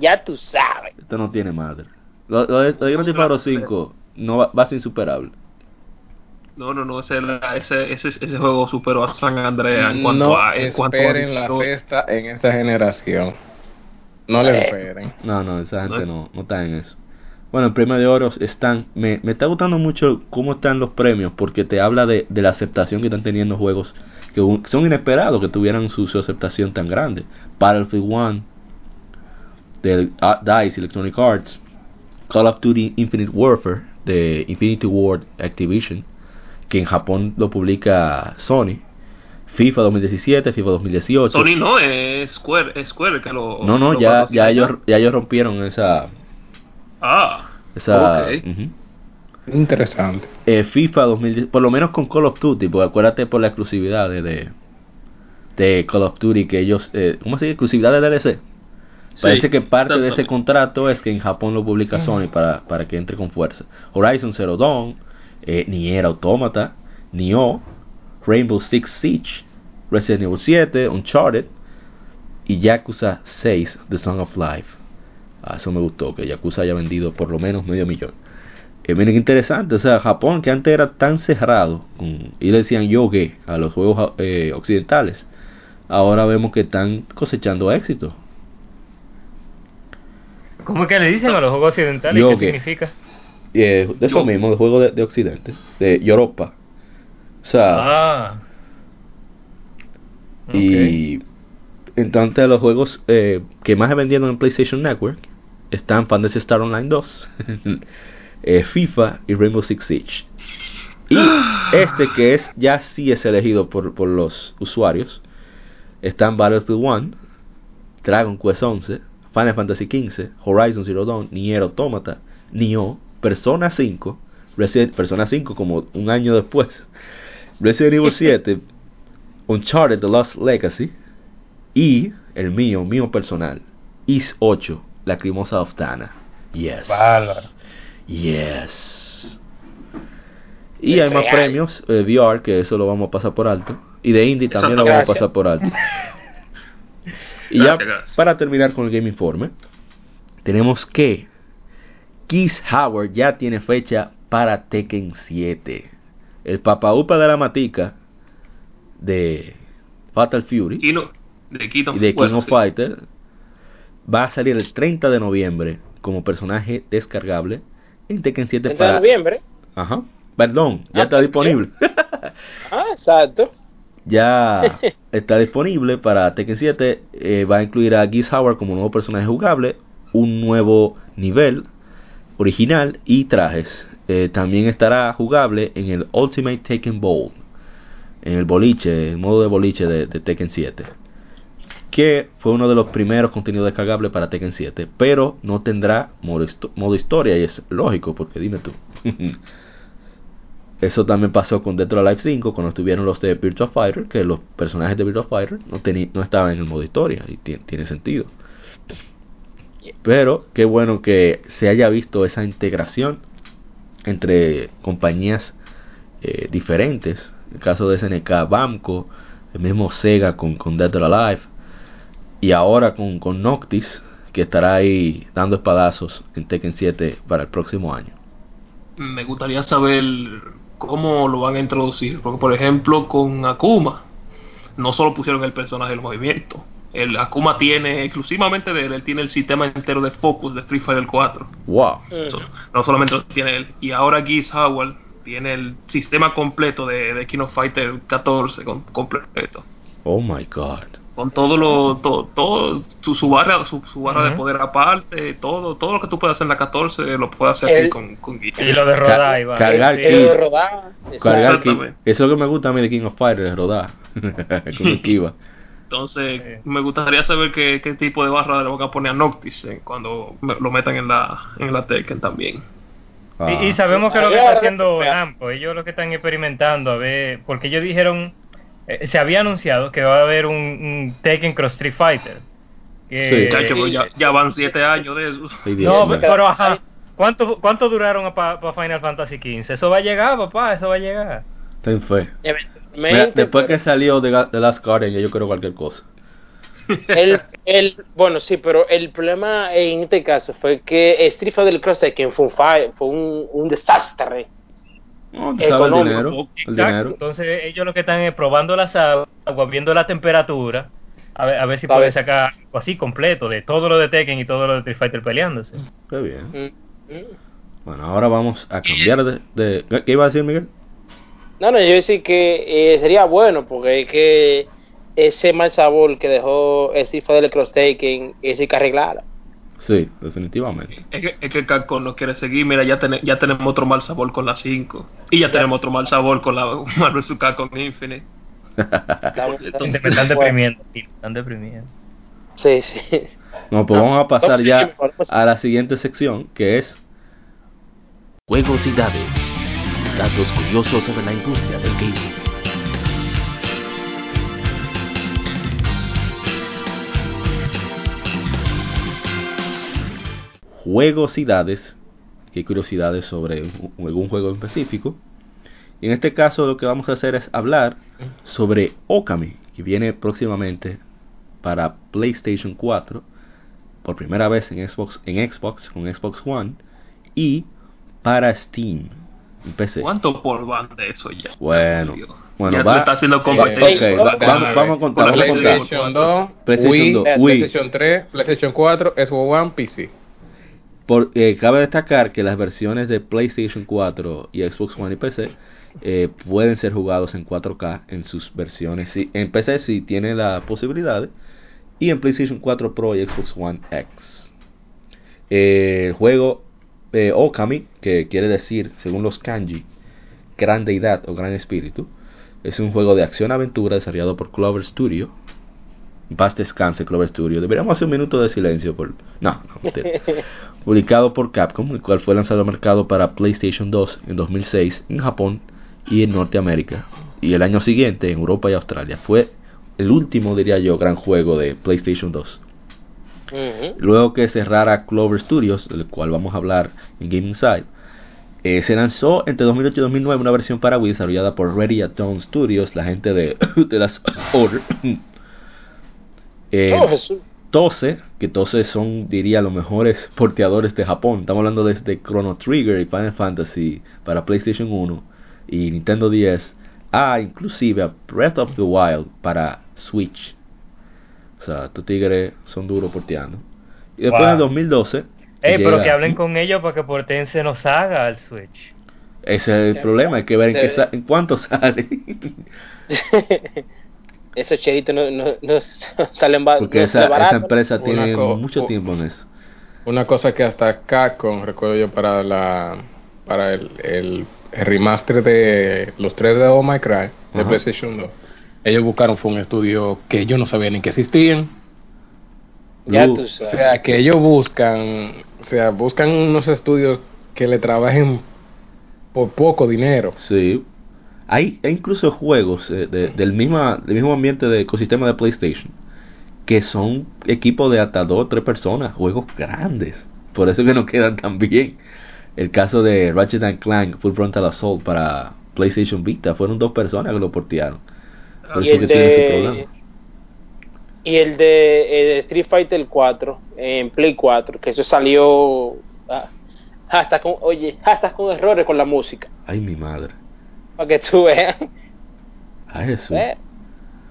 Ya tú sabes. Esto no tiene madre. Lo, lo de, lo de Grand Theft Auto 5 no va, va a ser insuperable. No, no, no, ese, ese, ese, ese juego superó a San Andreas en cuanto no a... En cuanto a esperen la cesta en esta generación. No le Eh. esperen. No, no, esa gente No. no, no está en eso. Bueno, el premio de oro están. Me, me está gustando mucho cómo están los premios porque te habla de, de la aceptación que están teniendo juegos que un- son inesperados que tuvieran su, su aceptación tan grande. Battlefield 1, de ah, DICE Electronic Arts, Call of Duty Infinite Warfare de Infinity Ward Activision, que en Japón lo publica Sony, FIFA 2017, FIFA 2018. Sony no, es Square, es Square que lo... no, no, lo ya, ya, ellos, ya ellos rompieron esa. Ah, esa ok. ujú. Interesante. Eh, FIFA 2010, por lo menos con Call of Duty, porque acuérdate por la exclusividad de, de, de Call of Duty que ellos, eh, ¿cómo se dice? Exclusividad de DLC. Parece Sí, que parte de ese contrato es que en Japón lo publica Sony para, para que entre con fuerza. Horizon Zero Dawn, eh, Nier Automata, Nioh, Rainbow Six Siege, Resident Evil 7, Uncharted y Yakuza 6, The Song of Life. Ah, eso me gustó, que Yakuza haya vendido por lo menos medio millón. Eh, miren qué interesante, o sea, Japón que antes era tan cerrado con- y le decían yogue a los juegos eh, occidentales, ahora vemos que están cosechando éxito. ¿Cómo es que le dicen a los juegos occidentales? Yo ¿Qué que- significa? Eh, de eso mismo, de juegos de, de Occidente, de Europa. O sea, Ah. y entonces los juegos eh, que más se vendieron en PlayStation Network están Fantasy Star Online 2, eh, FIFA y Rainbow Six Siege. Y este que es ya sí es elegido por, por los usuarios, están Battlefield 1, Dragon Quest 11, Final Fantasy 15, Horizon Zero Dawn, Nier Automata, Nioh, Persona 5, Resident, Persona 5 como un año después, Resident Evil 7, Uncharted The Lost Legacy y el mío, mío personal, Is 8, Lacrimosa of Tana. Yes. Bárbaro. Yes. Y hay más premios, eh, VR, que eso lo vamos a pasar por alto. Y de Indie también lo vamos a pasar por alto. y Gracias, ya gracias. para terminar con el Game Informe, tenemos que Keith Howard ya tiene fecha para Tekken 7. El papaupa de la matica de Fatal Fury Kino, de Kino, y de King bueno, of sí. Fighter va a salir el 30 de noviembre como personaje descargable en Tekken 7 30 de noviembre. Ajá. Perdón, ya Ah, está pues, disponible. Ah, exacto. Ya está disponible para Tekken 7. eh, va a incluir a Geese Howard como nuevo personaje jugable, un nuevo nivel original y trajes. Eh, también estará jugable en el Ultimate Tekken Bowl, en el boliche, el modo de boliche de, de Tekken 7. Que fue uno de los primeros contenidos descargables para Tekken 7, pero no tendrá modo, modo historia y es lógico porque dime tú. Eso también pasó con Dead or Alive 5 cuando estuvieron los de Virtua Fighter, que los personajes de Virtua Fighter no, no estaban en el modo historia y ti- tiene sentido. Pero qué bueno que se haya visto esa integración entre compañías eh, diferentes. El caso de SNK Bamco, el mismo Sega con, con Dead or Alive, y ahora con, con Noctis, que estará ahí dando espadazos en Tekken 7 para el próximo año. Me gustaría saber cómo lo van a introducir, porque por ejemplo con Akuma, no solo pusieron el personaje del movimiento, el Akuma tiene exclusivamente de él, él tiene el sistema entero de focus de Street Fighter 4. Wow. So, no solamente lo tiene él. Y ahora Geese Howard tiene el sistema completo de, de King of Fighter 14 con- completo. Oh my god. Con todo lo, todo, todo su, su barra, su, su barra de poder aparte, todo, todo lo que tú puedes hacer en la 14 lo puedes hacer El- aquí con, con. Y lo de Rodai, va. cargar Sí. de rodar. Cargar. Eso es lo que me gusta a mí de King of Fighters, rodar. con el Kiva. Entonces, Sí. me gustaría saber qué, qué tipo de barra le van a poner a Noctis eh, cuando me- lo metan en la, en la Tekken también. Ah. Y, y sabemos que lo que está haciendo. Namco, ellos lo que están experimentando, a ver, porque ellos dijeron, eh, se había anunciado que va a haber un, un Tekken Cross Street Fighter. Que, Sí. Chacho, pero ya, ya van siete años de eso. No, mío. pero ajá, ¿cuánto, cuánto duraron para Final Fantasy XV? Eso va a llegar, papá, eso va a llegar. Ten fe. Mira, después que pero salió de, The Last Guardian, yo creo cualquier cosa. el, el, bueno, sí, pero el problema en este caso fue que Street Fighter Cross Tekken fue un, fue un, un desastre. No, el dinero. El. Entonces ellos lo que están es probando las aguas, viendo la temperatura, a ver, a ver si A pueden sacar algo así completo de todo lo de Tekken y todo lo de Street Fighter peleándose. Qué bien. Mm. Bueno, ahora vamos a cambiar de, de- ¿Qué iba a decir, Miguel? No, no, yo decir que eh, sería bueno porque es que ese mal sabor que dejó Street Fighter del Cross Taken es hay que arreglarlo. Sí, definitivamente. Es que, es que Capcom no quiere seguir. Mira, ya, tene- ya tenemos otro mal sabor con la 5. Y ya tenemos otro mal sabor con la Marvel vs. Capcom Infinite. Entonces, Me están deprimiendo, me están deprimiendo. Sí, sí. No, pues vamos a pasar ya a- a la siguiente sección, que es Juegos y Datos. Datos curiosos sobre la industria del gaming. Juegosidades, que curiosidades sobre un- algún juego en específico. Y en este caso lo que vamos a hacer es hablar sobre Okami, que viene próximamente para PlayStation 4 por primera vez en Xbox, en Xbox con Xbox One y para Steam en PC. ¿Cuánto por van de eso ya? Bueno, bueno, ya va- está haciendo Eh, competencia. ok, va- déjame vamos, vamos a contar, vamos a contar. PlayStation 2, PlayStation Wii, 2, Wii. PlayStation 3, PlayStation 4, Xbox One, PC. Por- eh, cabe destacar que las versiones de PlayStation 4 y Xbox One y PC eh, pueden ser jugados en 4K en sus versiones. En PC sí tiene la posibilidad y en PlayStation 4 Pro y Xbox One X. El juego eh, Okami, que quiere decir, según los kanji, gran deidad o gran espíritu, es un juego de acción-aventura desarrollado por Clover Studio. Paz descanse Clover Studio. Deberíamos hacer un minuto de silencio por... No, no. Publicado por Capcom, el cual fue lanzado al mercado para PlayStation 2 en 2006 en Japón y en Norteamérica. Y el año siguiente en Europa y Australia. Fue el último, diría yo, gran juego de PlayStation 2. Ujú. Luego que cerrara Clover Studios, del cual vamos a hablar en Game Inside, eh, se lanzó entre 2008 y 2009 una versión para Wii desarrollada por Ready at Dawn Studios, la gente de, de las Order. Eh, Oh, Jesús. Tose, que Tose son, diría, los mejores porteadores de Japón. Estamos hablando desde Chrono Trigger y Final Fantasy para PlayStation 1 y Nintendo 10, a inclusive a Breath of the Wild para Switch. O sea, estos tigres son duros porteando. Y después Wow. en 2012... Ey, pero llega- que hablen con ellos para que porten se nos haga al Switch. Ese es el problema, hay que ver en, qué en cuánto sale. Esos chelitos no, no, no salen ba- Porque no esa, esa empresa tiene mucho tiempo en eso. Una cosa que hasta Capcom, recuerdo yo, para la para el, el, el remaster de los 3 de Oh My Cry de Ajá. PlayStation 2, ellos buscaron fue un estudio que yo no sabía ni que existían. Ya tú O sabes. sea, que ellos buscan, o sea, buscan unos estudios que le trabajen por poco dinero. Sí. Hay, hay incluso juegos eh, de- del, misma, del mismo ambiente de ecosistema de PlayStation que son equipos de hasta dos o tres personas, juegos grandes. Por eso que no quedan tan bien. El caso de Ratchet and Clank Full Frontal Assault para PlayStation Vita. Fueron dos personas que lo portearon. Por Y eso el de y el de Street Fighter 4 en Play 4, que eso salió ah, hasta con oye, hasta con errores con la música, Ay, mi madre. Para que tú veas. Ay, Jesús. ¿eh?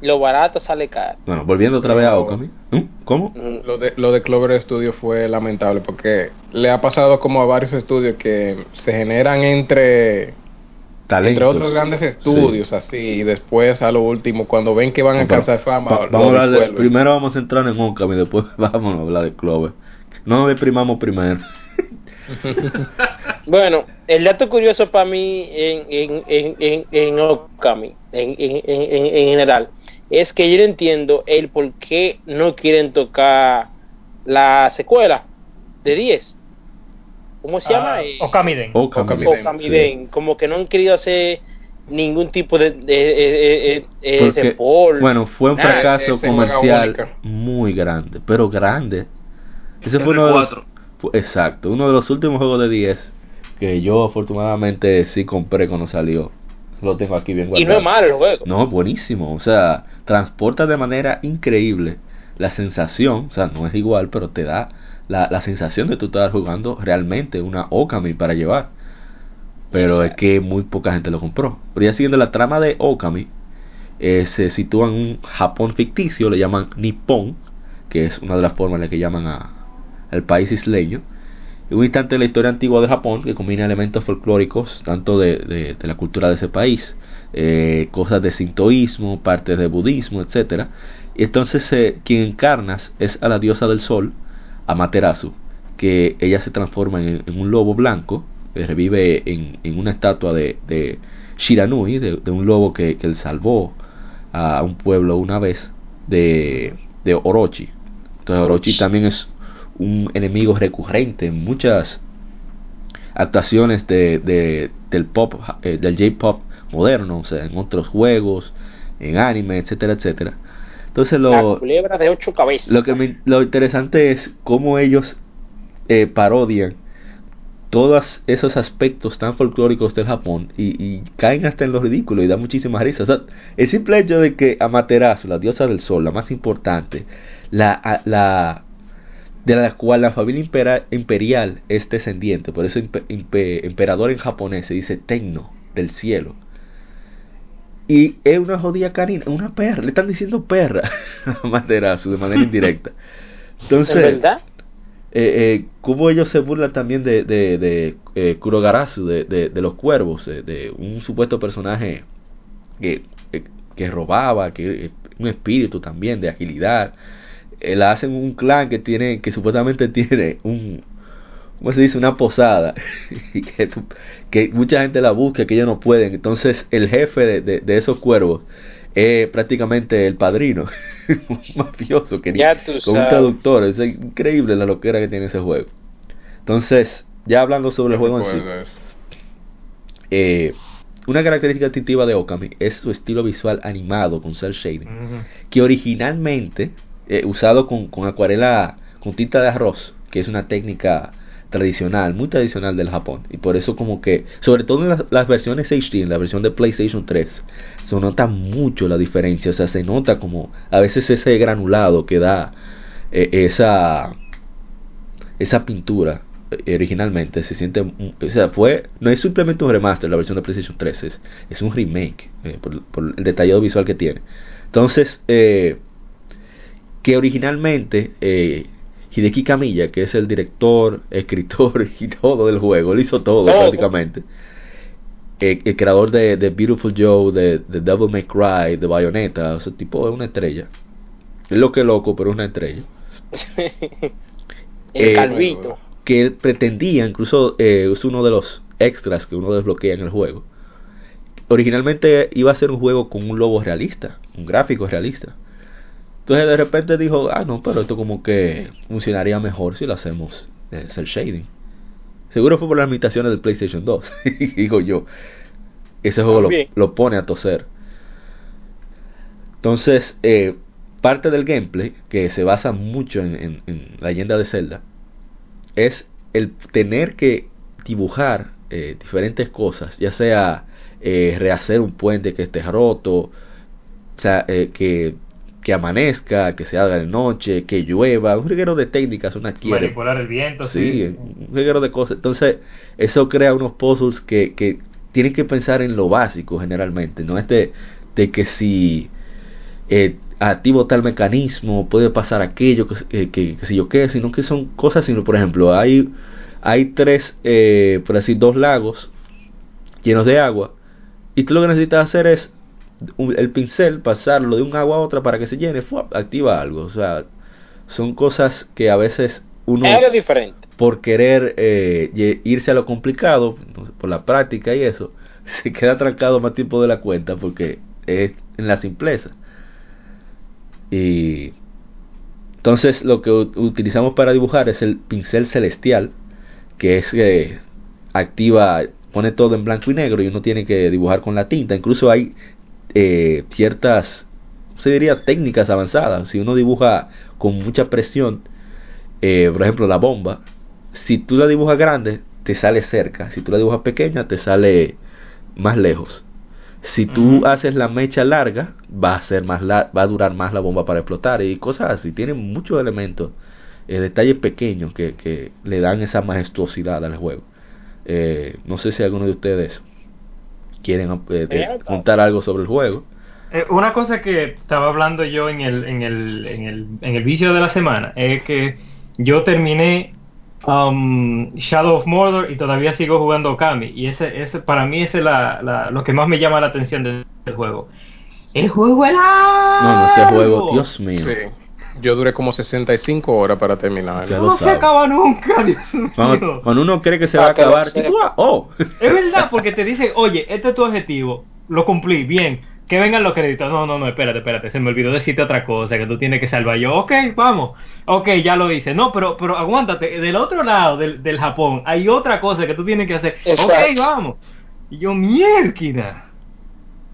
Lo barato sale caro. Bueno, volviendo otra vez a. Okami. ¿Mm? ¿Cómo? Mm. Lo de, lo de Clover Studio fue lamentable porque le ha pasado como a varios estudios que se generan entre, Talentos. entre otros grandes estudios así y después a lo último cuando ven que van a alcanzar fama va- vamos a hablar de- primero vamos a entrar en Okami, después vamos a hablar de Clover. No nos deprimamos primero. Bueno, el dato curioso para mí en, en, en, en, en Okami, en, en, en, en- en general, es que yo no entiendo el por qué no quieren tocar la secuela de 10. ¿Cómo se llama? Ah, Eh, Okamiden. Okami. Okami. Okami Sí. Den. Como que no han querido hacer ningún tipo de, de, de- de- de- Porque, por- bueno, fue un nada. fracaso comercial muy grande, pero grande. Ese fue uno de los, R4. fue- exacto, uno de los últimos juegos de 10 que yo afortunadamente sí compré cuando salió. Lo tengo aquí bien Y guardado. no es malo el juego. No, es buenísimo. O sea, transporta de manera increíble la sensación. O sea, no es igual, pero te da la, la sensación de tú estar jugando realmente una Okami para llevar. Pero es que muy poca gente lo compró. Pero ya siguiendo la trama de Okami, eh, se sitúa en un Japón ficticio, le llaman Nippon, que es una de las formas en las que llaman a, al país isleño. Un instante de la historia antigua de Japón que combina elementos folclóricos tanto de, de- de la cultura de ese país, eh, cosas de sintoísmo, partes de budismo, etcétera. Y entonces eh, quien encarnas es a la diosa del sol, Amaterasu, que ella se transforma en, en un lobo blanco, que revive en, en una estatua de, de Shiranui, de, de un lobo que, que él salvó a un pueblo una vez de, de Orochi. Entonces Orochi también es un enemigo recurrente en muchas actuaciones de, de- del pop eh, del J-pop moderno, o sea, en otros juegos, en anime, etcétera, etcétera. Entonces La lo, culebra de ocho cabezas. lo que me- lo interesante es cómo ellos eh, parodian todos esos aspectos tan folclóricos del Japón y, y caen hasta en lo ridículo y da muchísimas risas. O sea, el simple hecho de que Amaterasu, la diosa del sol, la más importante, la, la de la cual la familia impera- imperial es descendiente, por eso emperador en japonés se dice Tenno, del cielo. Y es una jodida canina, una perra, le están diciendo perra a Amaterasu de manera indirecta. Entonces, ¿En verdad? eh, eh, cómo ellos se burlan también de, de, de eh, Kurogarasu, de, de, de los cuervos, eh, de un supuesto personaje que, eh, que robaba, que un espíritu también de agilidad. Eh, la hacen un clan que tiene, que supuestamente tiene un, ¿cómo se dice? Una posada, y que, que mucha gente la busca, que ellos no pueden. Entonces el jefe de, de, de esos cuervos es prácticamente el padrino, un mafioso que ni- Ya tú con un sabes. traductor. Es increíble la loquera que tiene ese juego. Entonces, ya hablando sobre el juego en sí. Eh, una característica distintiva de Okami es su estilo visual animado con cel shading, que originalmente eh, usado con, con acuarela con tinta de arroz, que es una técnica tradicional, muy tradicional del Japón, y por eso como que, sobre todo en las, las versiones HD, en la versión de PlayStation 3, se nota mucho la diferencia, o sea, se nota como a veces ese granulado que da eh, esa esa pintura eh, originalmente. Se siente o sea fue no es simplemente un remaster la versión de PlayStation 3 es, es un remake eh, por, por el detallado visual que tiene. Entonces eh, que originalmente eh, Hideki Kamiya que es el director escritor y todo del juego él hizo todo prácticamente eh, el creador de, de Beautiful Joe de, de Devil May Cry de Bayonetta ese tipo es una estrella es lo que loco pero es una estrella el Eh, calvito. que pretendía, incluso eh, es uno de los extras que uno desbloquea en el juego. Originalmente iba a ser un juego con un lobo realista, un gráfico realista. Entonces de repente dijo, ah no, pero esto como que funcionaría mejor si lo hacemos eh, cel shading. Seguro fue por las limitaciones del PlayStation 2, digo yo. Ese juego lo, pone a toser. Entonces, eh, parte del gameplay, que se basa mucho en, en- en la leyenda de Zelda, es el tener que dibujar eh, diferentes cosas, ya sea eh, rehacer un puente que esté roto, o sea, eh, que, que amanezca, que se haga de noche, que llueva, un reguero de técnicas una quiere. Manipular el viento, Sí, sí. un reguero de cosas. Entonces, eso crea unos puzzles que, que tienen que pensar en lo básico generalmente, no es de, de que si eh, activo tal mecanismo puede pasar aquello, que, que, que, que si yo qué, sino que son cosas, sino por ejemplo, hay, hay tres, eh, por así, dos lagos llenos de agua, y tú lo que necesitas hacer es el pincel, pasarlo de un agua a otra para que se llene, ¡fua! activa algo, o sea, son cosas que a veces uno diferente. por querer eh, irse a lo complicado, entonces, por la práctica y eso, se queda trancado más tiempo de la cuenta porque es en la simpleza. Y entonces lo que utilizamos para dibujar es el pincel celestial, que es que activa, pone todo en blanco y negro y uno tiene que dibujar con la tinta. Incluso hay eh, ciertas, ¿cómo se diría, técnicas avanzadas. Si uno dibuja con mucha presión, eh, por ejemplo, la bomba, si tú la dibujas grande, te sale cerca. Si tú la dibujas pequeña, te sale más lejos. Si tú haces la mecha larga, va a ser más la- va a durar más la bomba para explotar y cosas así. Tienen muchos elementos, eh, detalles pequeños que, que le dan esa majestuosidad al juego. Eh, no sé si alguno de ustedes quieren eh, contar algo sobre el juego. Eh, una cosa que estaba hablando yo en el, en el, en el, en el vicio de la semana es que yo terminé um, Shadow of Mordor y todavía sigo jugando Okami. Y ese, ese para mí ese es la, la- lo que más me llama la atención del, del juego. El juego es largo. No, no, ese juego, Dios mío. Sí. Yo duré como 65 horas para terminar. Ya No se sabe. acaba nunca, Dios Cuando, mío. cuando uno cree que se Ah, va a acabar, tú, oh. Es verdad, porque te dicen, oye, este es tu objetivo, lo cumplí, bien, que vengan los créditos. No, no, no, espérate, espérate, se me olvidó decirte otra cosa que tú tienes que salvar. Yo, ok, vamos, ok, ya lo hice. No, pero, pero aguántate, del otro lado del, del Japón hay otra cosa que tú tienes que hacer. Exacto. Ok, vamos. Y yo, mierda.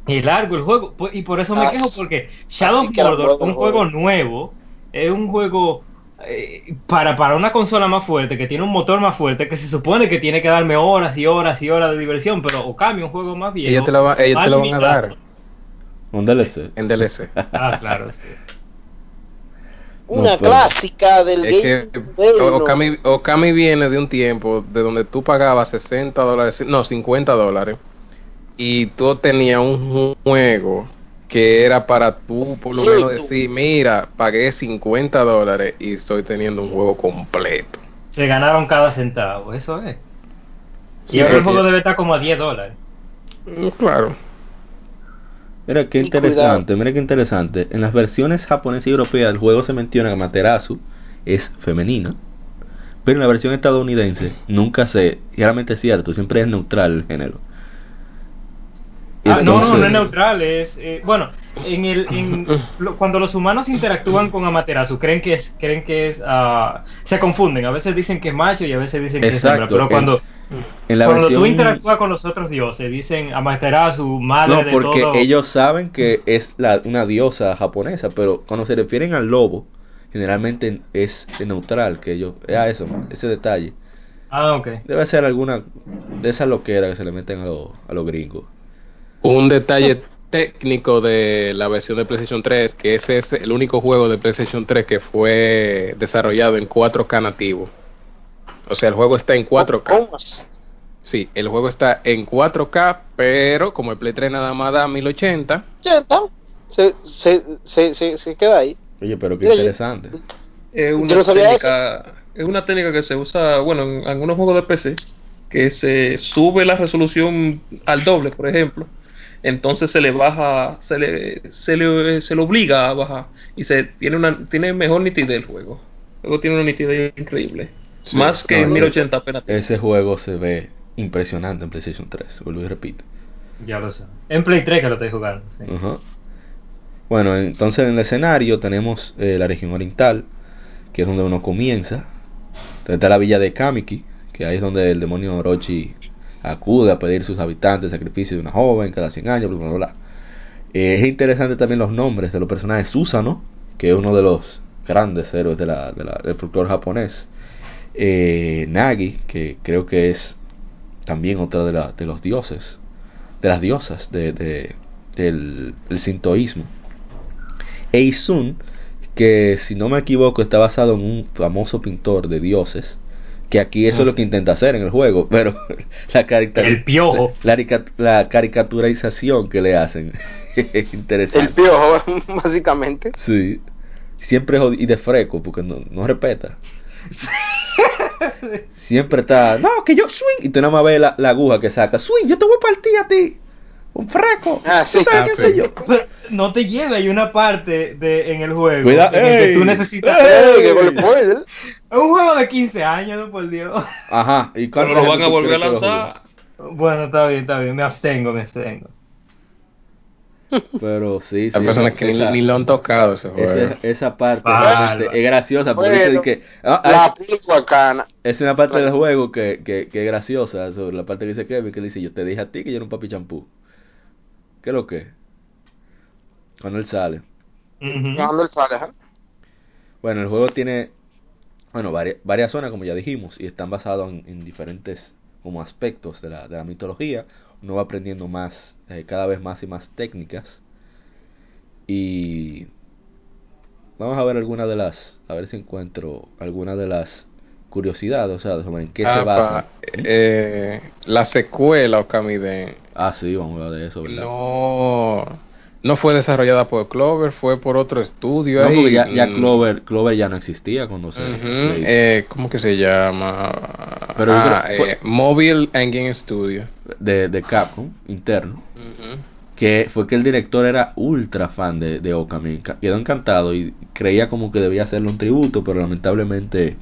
Y largo el juego, pues, y por eso me quejo, porque Shadow of Mordor, un juego juego. nuevo, es un juego eh, para, para una consola más fuerte, que tiene un motor más fuerte, que se supone que tiene que darme horas y horas y horas de diversión, pero Okami, un juego más viejo. Ellos te lo, va- ellos te lo van a dar Un DLC. en DLC. Ah, claro, sí. Una No, clásica del Es que game. bueno. Okami, Okami viene de un tiempo de donde tú pagabas 60 dólares, no, 50 dólares, y tú tenías un juego que era para tú por lo Sí, menos decir, mira, pagué 50 dólares y estoy teniendo un juego completo. Se ganaron cada centavo, eso es. Y Sí, ahora el juego debe estar como a 10 dólares. Mm, Claro. Mira qué interesante, mira qué interesante. En las versiones japonesas y europeas del juego se menciona que Materasu es femenina, pero en la versión estadounidense nunca se, y realmente es cierto, siempre es neutral el género. Ah, no, no, no es neutral, es... eh, bueno, en el, en, lo- cuando los humanos interactúan con Amaterasu, creen que es... Creen que es ah, se confunden, a veces dicen que es macho y a veces dicen que es hembra, pero cuando... En la Cuando tú interactúas con los otros dioses, dicen Amaterasu, madre No, de porque todo. ellos saben que es la, una diosa japonesa, pero cuando se refieren al lobo, generalmente es neutral, que ellos, a eso, ese detalle. Ah, ok. Debe ser alguna de esas loqueras que se le meten a, los a los gringos. Un detalle técnico de la versión de PlayStation 3 que ese es el único juego de PlayStation 3 que fue desarrollado en 4K nativo. O sea, el juego está en 4K. ¿Cómo así? Sí, el juego está en 4K, pero como el Play 3 nada más da 1080, ¿Ochenta? Se, se, se, se, se queda ahí. Oye, pero qué interesante. Es Yo una, no sabía técnica, es una técnica que se usa, bueno, en algunos juegos de PC, que se sube la resolución al doble, por ejemplo. Entonces se le baja, se le, se le, se le obliga a bajar y se tiene una tiene mejor nitidez el juego. El juego tiene una nitidez increíble. Sí, Más que no, en sí. 1080 apenas. Ese juego se ve impresionante en PlayStation 3, vuelvo y repito. Ya lo sé. En Play 3 que lo estoy jugando. sí. Ajá. Bueno, entonces en el escenario tenemos eh, la región oriental, que es donde uno comienza. Entonces está la villa de Kamiki, que ahí es donde el demonio Orochi acude a pedir sus habitantes sacrificio de una joven cada 100 años, bla, bla, bla. Eh, es interesante también los nombres de los personajes. Susano, que es uno de los grandes héroes del folclore japonés. Eh, Nagi, que creo que es también otra de, la- de los dioses de las diosas de, de- del, del sintoísmo. Eisun, que si no me equivoco está basado en un famoso pintor de dioses, que aquí eso es lo que intenta hacer en el juego, pero la, carica- El piojo. la, la caricaturización que le hacen es interesante. El piojo, básicamente. Sí. Siempre jodi- y de freco, porque no, no respeta. Siempre está, no, que yo swing. Y tú nada más ves la, la aguja que saca, swing, yo te voy a partir a ti. Un freco. Ah, sí. ¿Tú sabes Ah, qué sí. sé yo? Pero no te lleva, hay una parte de, en el juego Cuida- en el que tú necesitas... Es un juego de 15 años, no por Dios. Ajá. ¿Y Pero cuánta lo van a volver a lanzar. Bueno, está bien, está bien, me abstengo, me abstengo. Pero sí, sí. Hay personas que ni, lo han tocado ese juego. esa, esa parte realmente es graciosa porque Bueno, dice que ah, La es una parte del juego que, que, que es graciosa sobre la parte que dice Kevin que dice yo te dije a ti que yo era un papi champú ¿qué es lo que? cuando él sale. Cuando él sale. Bueno, el juego tiene bueno, varias, varias zonas, como ya dijimos, y están basados en, en diferentes como aspectos de la, de la mitología. Uno va aprendiendo más, eh, cada vez más y más técnicas. Y vamos a ver algunas de las, a ver si encuentro algunas de las curiosidades, o sea, sobre en qué Ah, se basa. pa- eh, la secuela Okami de Ah, sí, vamos a hablar de eso, ¿verdad? no no fue desarrollada por Clover, fue por otro estudio No, ahí. porque ya, ya Clover, Clover ya no existía cuando se... eh, ¿Cómo que se llama? Pero ah, creo- eh, Mobile Engine Studio. de, de Capcom, interno. que fue que el director era ultra fan de, de Okami, quedó encantado y creía como que debía hacerle un tributo, pero lamentablemente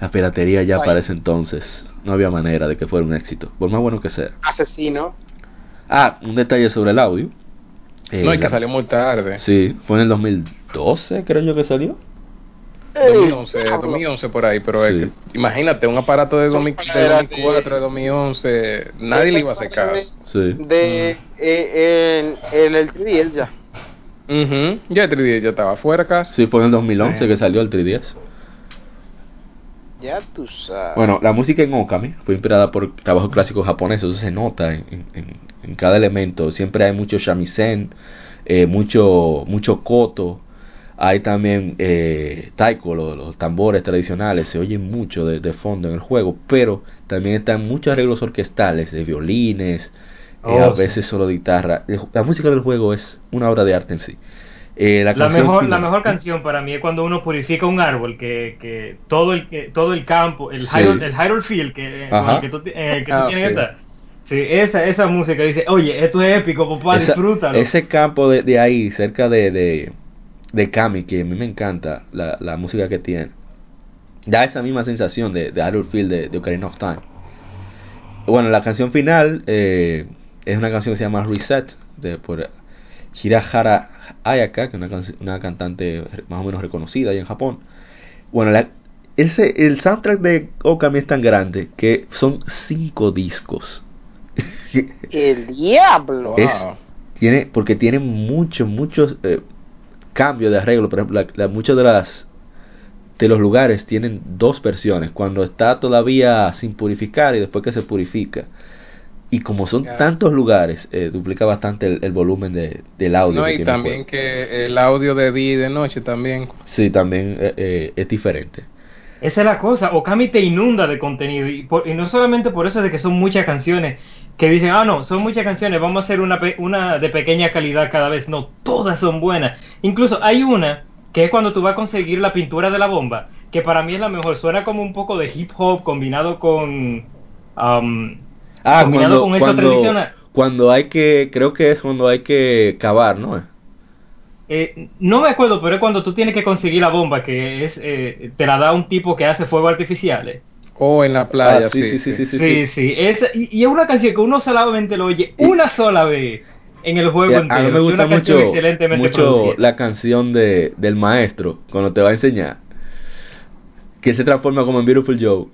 la piratería ya Ay. para ese entonces no había manera de que fuera un éxito, por más bueno que sea. Asesino. Ah, un detalle sobre el audio. Eh, No, y que salió muy tarde. Sí, fue en el 2012 creo yo que salió. 2011, Ey, 2011 por ahí, pero es Sí. que, imagínate, un aparato de, 2000 de Espérate. 2004, de 2011, nadie le iba a hacer caso. Sí. De, eh, en, en el 3DS ya. Ujú, Ya el 3D ya estaba fuera casi. Sí, fue en el 2011 Sí. que salió el 3DS. Ya tú sabes. Bueno, la música en Okami fue inspirada por trabajos clásicos japoneses, eso se nota en, en- en- en cada elemento. Siempre hay mucho shamisen, eh, mucho, mucho koto, hay también eh, taiko, lo- los, tambores tradicionales, se oyen mucho de, de fondo en el juego, pero también están muchos arreglos orquestales, de violines, eh, a Oh, sí. veces solo de guitarra. La música del juego es una obra de arte en sí. Eh, la, mejor, la mejor canción para mí es cuando uno purifica un árbol, que, que todo el que, todo el campo, el Sí. Hyrule, el Hyrule Field que, el que tú, ti- en el que tú Ah, tienes sí. esa, esa música dice, oye, esto es épico, papá, Esa- disfrútalo. Ese campo de, de ahí, cerca de, de, de Kami, que a mí me encanta la, la música que tiene, da esa misma sensación de, de Hyrule Field de, de Ocarina of Time. Bueno, la canción final eh, es una canción que se llama Reset, de, por Hirahara Ayaka, que es una, can- una cantante más o menos reconocida ahí en Japón. Bueno, la, ese, el soundtrack de Okami es tan grande que son cinco discos. El diablo. Es- tiene porque tiene muchos muchos eh, cambios de arreglo por ejemplo la, la- muchos de las de los lugares tienen dos versiones cuando está todavía sin purificar y después que se purifica y como son tantos lugares eh, duplica bastante el, el volumen de, del audio No, que y también que el audio de día y de noche también. sí también eh, eh, es diferente. Esa es la cosa, Okami te inunda de contenido y, por- y no solamente por eso de que son muchas canciones que dicen, ah no, son muchas canciones, vamos a hacer una, pe- una de pequeña calidad cada vez, no, todas son buenas. Incluso hay una que es cuando tú vas a conseguir la pintura de la bomba, que para mí es la mejor, suena como un poco de hip hop combinado con... um, ah combinado cuando con eso cuando, tradicional. cuando hay que creo que es cuando hay que cavar no Eh, no me acuerdo, pero es cuando tú tienes que conseguir la bomba, que es eh, te la da un tipo que hace fuegos artificiales. O en la playa, Ah, sí, sí, sí, Sí, sí, esa- y, y es una canción que uno solamente lo oye una sola vez en el juego entero. a mí me gusta mucho, la canción de, del maestro cuando te va a enseñar. Que se transforma como en Beautiful Joe.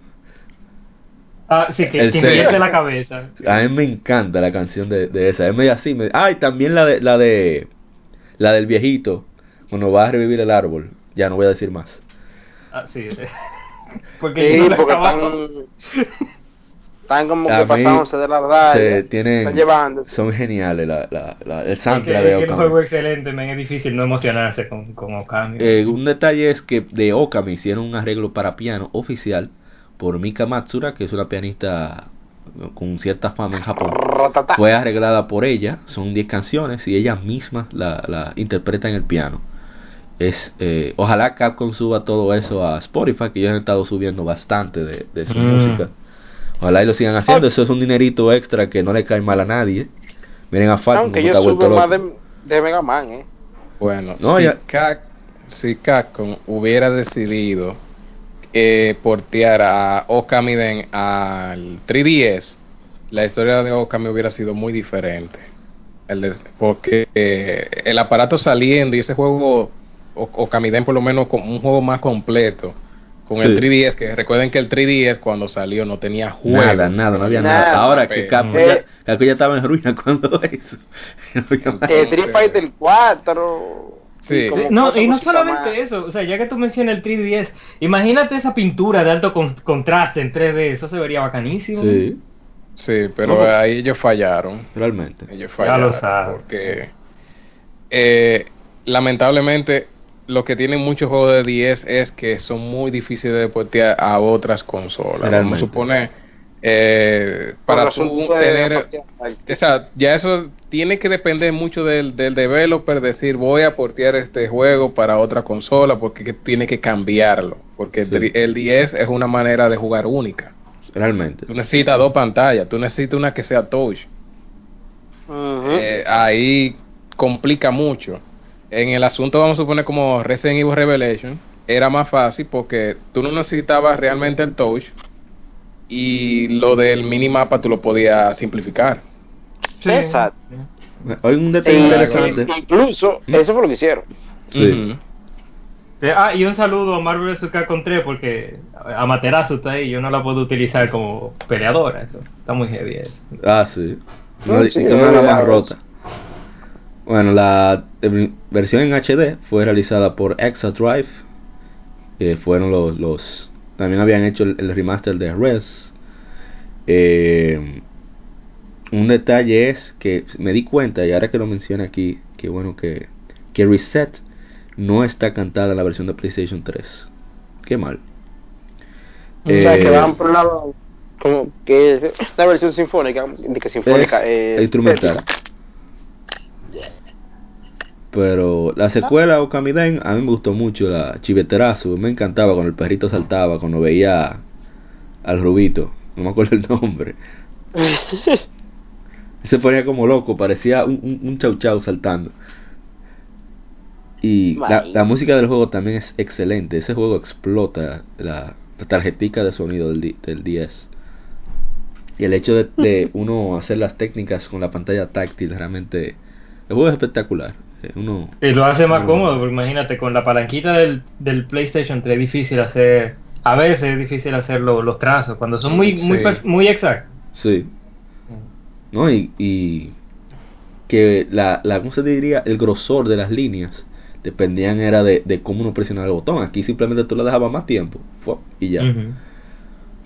Ah, sí, que, que pierde la cabeza. A mí me encanta la canción de, de esa. Es medio así. me- Ah, y también la de, la de la del viejito. Cuando va a revivir el árbol. Ya no voy a decir más. Ah, sí. Porque Sí, no la porque están. Están como A que pasándose de la raya. tienen- Están llevándose. Son geniales la, la, la- el Es que, es de que el Okami. juego es excelente, men, es difícil no emocionarse con, con Okami. Eh, un detalle es que de Okami hicieron un arreglo para piano oficial por Mika Matsura, que es una pianista con cierta fama en Japón. Fue arreglada por ella, son 10 canciones y ella misma la, la interpreta en el piano. Es, eh, ojalá Capcom suba todo eso a Spotify, que ellos han estado subiendo bastante de, de su Mm. música. Ojalá y lo sigan haciendo, eso es un dinerito extra que no le cae mal a nadie. Miren a Falcon Aunque yo subo más de, de Mega Man, ¿eh? Bueno, No, si, ya- Cap- si Capcom hubiera decidido eh, portear a Okami Den al 3DS, la historia de Okami hubiera sido muy diferente. El de- porque eh, el aparato saliendo y ese juego, o- Okami Den por lo menos con un juego más completo, con el Sí. 3DS, que recuerden que el 3DS cuando salió no tenía juego. Nada, nada, no había nada. Nada, Ahora que Capcom Eh. ya, ya estaba en ruina cuando eso. No. Eh, Street Fighter 4. Sí. No, y no solamente más. eso, o sea, ya que tú mencionas el 3DS, imagínate esa pintura de alto con- contraste en 3D, eso se vería bacanísimo. Sí, Sí, pero ¿Cómo? ahí ellos fallaron. realmente. Ellos Ya fallaron. lo sabes. Porque eh, lamentablemente lo que tienen muchos juegos de 10 es que son muy difíciles de portear a otras consolas. Vamos a suponer, eh, para tú tener... O sea, ya eso tiene que depender mucho del, del developer decir voy a portear este juego para otra consola porque que tiene que cambiarlo. Porque Sí. el, el 10 es una manera de jugar única. Realmente. Tú necesitas dos pantallas, tú necesitas una que sea touch. Eh, ahí complica mucho. En el asunto, vamos a suponer como Resident Evil Revelation, era más fácil porque tú no necesitabas realmente el touch y lo del minimapa tú lo podías simplificar. Sí. Exacto. Hay un detalle Sí, interesante. eh, incluso, ¿Mm? eso fue lo que hicieron. Sí. Eh, Ah, y un saludo a Marvel vs. Capcom 3 porque Amaterasu está ahí, yo no la puedo utilizar como peleadora, eso está muy heavy eso. Ah, sí. Y sí, que no era ya más rota. Bueno, la eh, versión en HD fue realizada por Exadrive. Que fueron los, los. También habían hecho el, el remaster de Res. Eh, un detalle es que me di cuenta, y ahora que lo menciona aquí, que bueno que, que Reset no está cantada en la versión de PlayStation 3. Qué mal. o sea, Eh, que van por un lado, como que es una versión sinfónica, de que sinfónica, es eh, instrumental. Pero la secuela Okami Den a mí me gustó mucho la Chiveterazo, me encantaba cuando el perrito saltaba, cuando veía al rubito, no me acuerdo el nombre. Se ponía como loco, parecía un, un, un chau chau saltando. Y la, la música del juego también es excelente. Ese juego explota la, la tarjetica de sonido del, del 10. Y el hecho de, de uno hacer las técnicas con la pantalla táctil, realmente. El juego es espectacular. Eh, Uno, Y lo hace más cómodo, porque imagínate, con la palanquita del, del PlayStation 3 es difícil hacer, a veces es difícil hacer lo- los trazos, cuando son muy, muy, Sí. muy exactos. sí. ¿No? Y, y que la, la, ¿cómo se diría? El grosor de las líneas dependían era de, de cómo uno presionaba el botón. Aquí simplemente tú le dejabas más tiempo. y ya.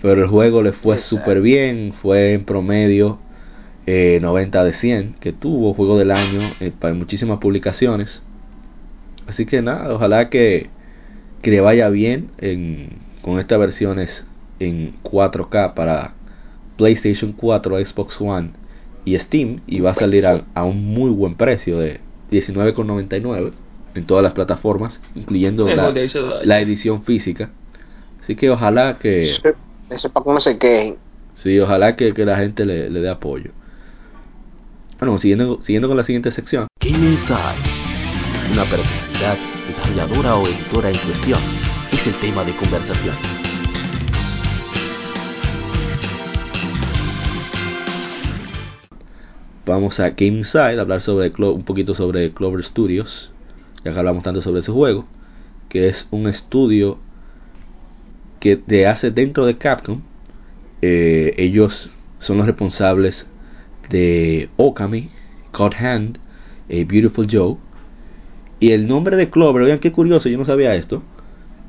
Pero el juego le fue súper bien, fue en promedio eh, 90 de 100, que tuvo juego del año eh, para muchísimas publicaciones. Así que nada, ojalá que, que le vaya bien en, con estas versiones en 4K para PlayStation 4, Xbox One y Steam. Y va a salir a, a un muy buen precio de 19,99 en todas las plataformas, incluyendo la, la- edición física. Así que ojalá que... Eso, eso es para que no se quejen. Sí, ojalá que, que la gente le, le dé apoyo. Bueno, siguiendo, siguiendo con la siguiente sección. Game Inside. Una personalidad, desarrolladora o editora en cuestión es el tema de conversación. Vamos a Game Inside, a hablar sobre un poquito sobre Clover Studios, ya que hablamos tanto sobre ese juego, que es un estudio que te hace dentro de Capcom. Eh, ellos son los responsables de Okami, God Hand, eh, Beautiful Joe. Y el nombre de Clover, vean qué curioso, yo no sabía esto,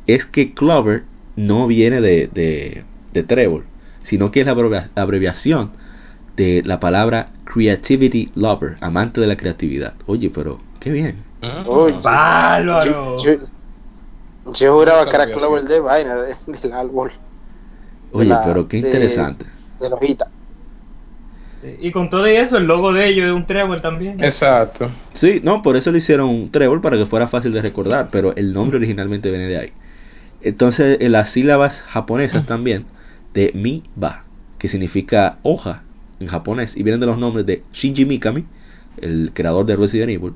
es que Clover no viene de, de, de Trevor, sino que es la abrevia- abreviación de la palabra Creativity Lover, amante de la creatividad. Oye, pero qué bien. Oye, ¡Bárbaro! yo, yo, yo juraba que era Clover de vaina de- del árbol, Oye, la- pero qué de- interesante. de la hojita. Y con todo eso, el logo de ellos es un trébol también. Exacto. Sí, no, por eso le hicieron un trébol para que fuera fácil de recordar, pero el nombre originalmente viene de ahí. Entonces, en las sílabas japonesas también, de mi ba, que significa hoja en japonés, y vienen de los nombres de Shinji Mikami, el creador de Resident Evil,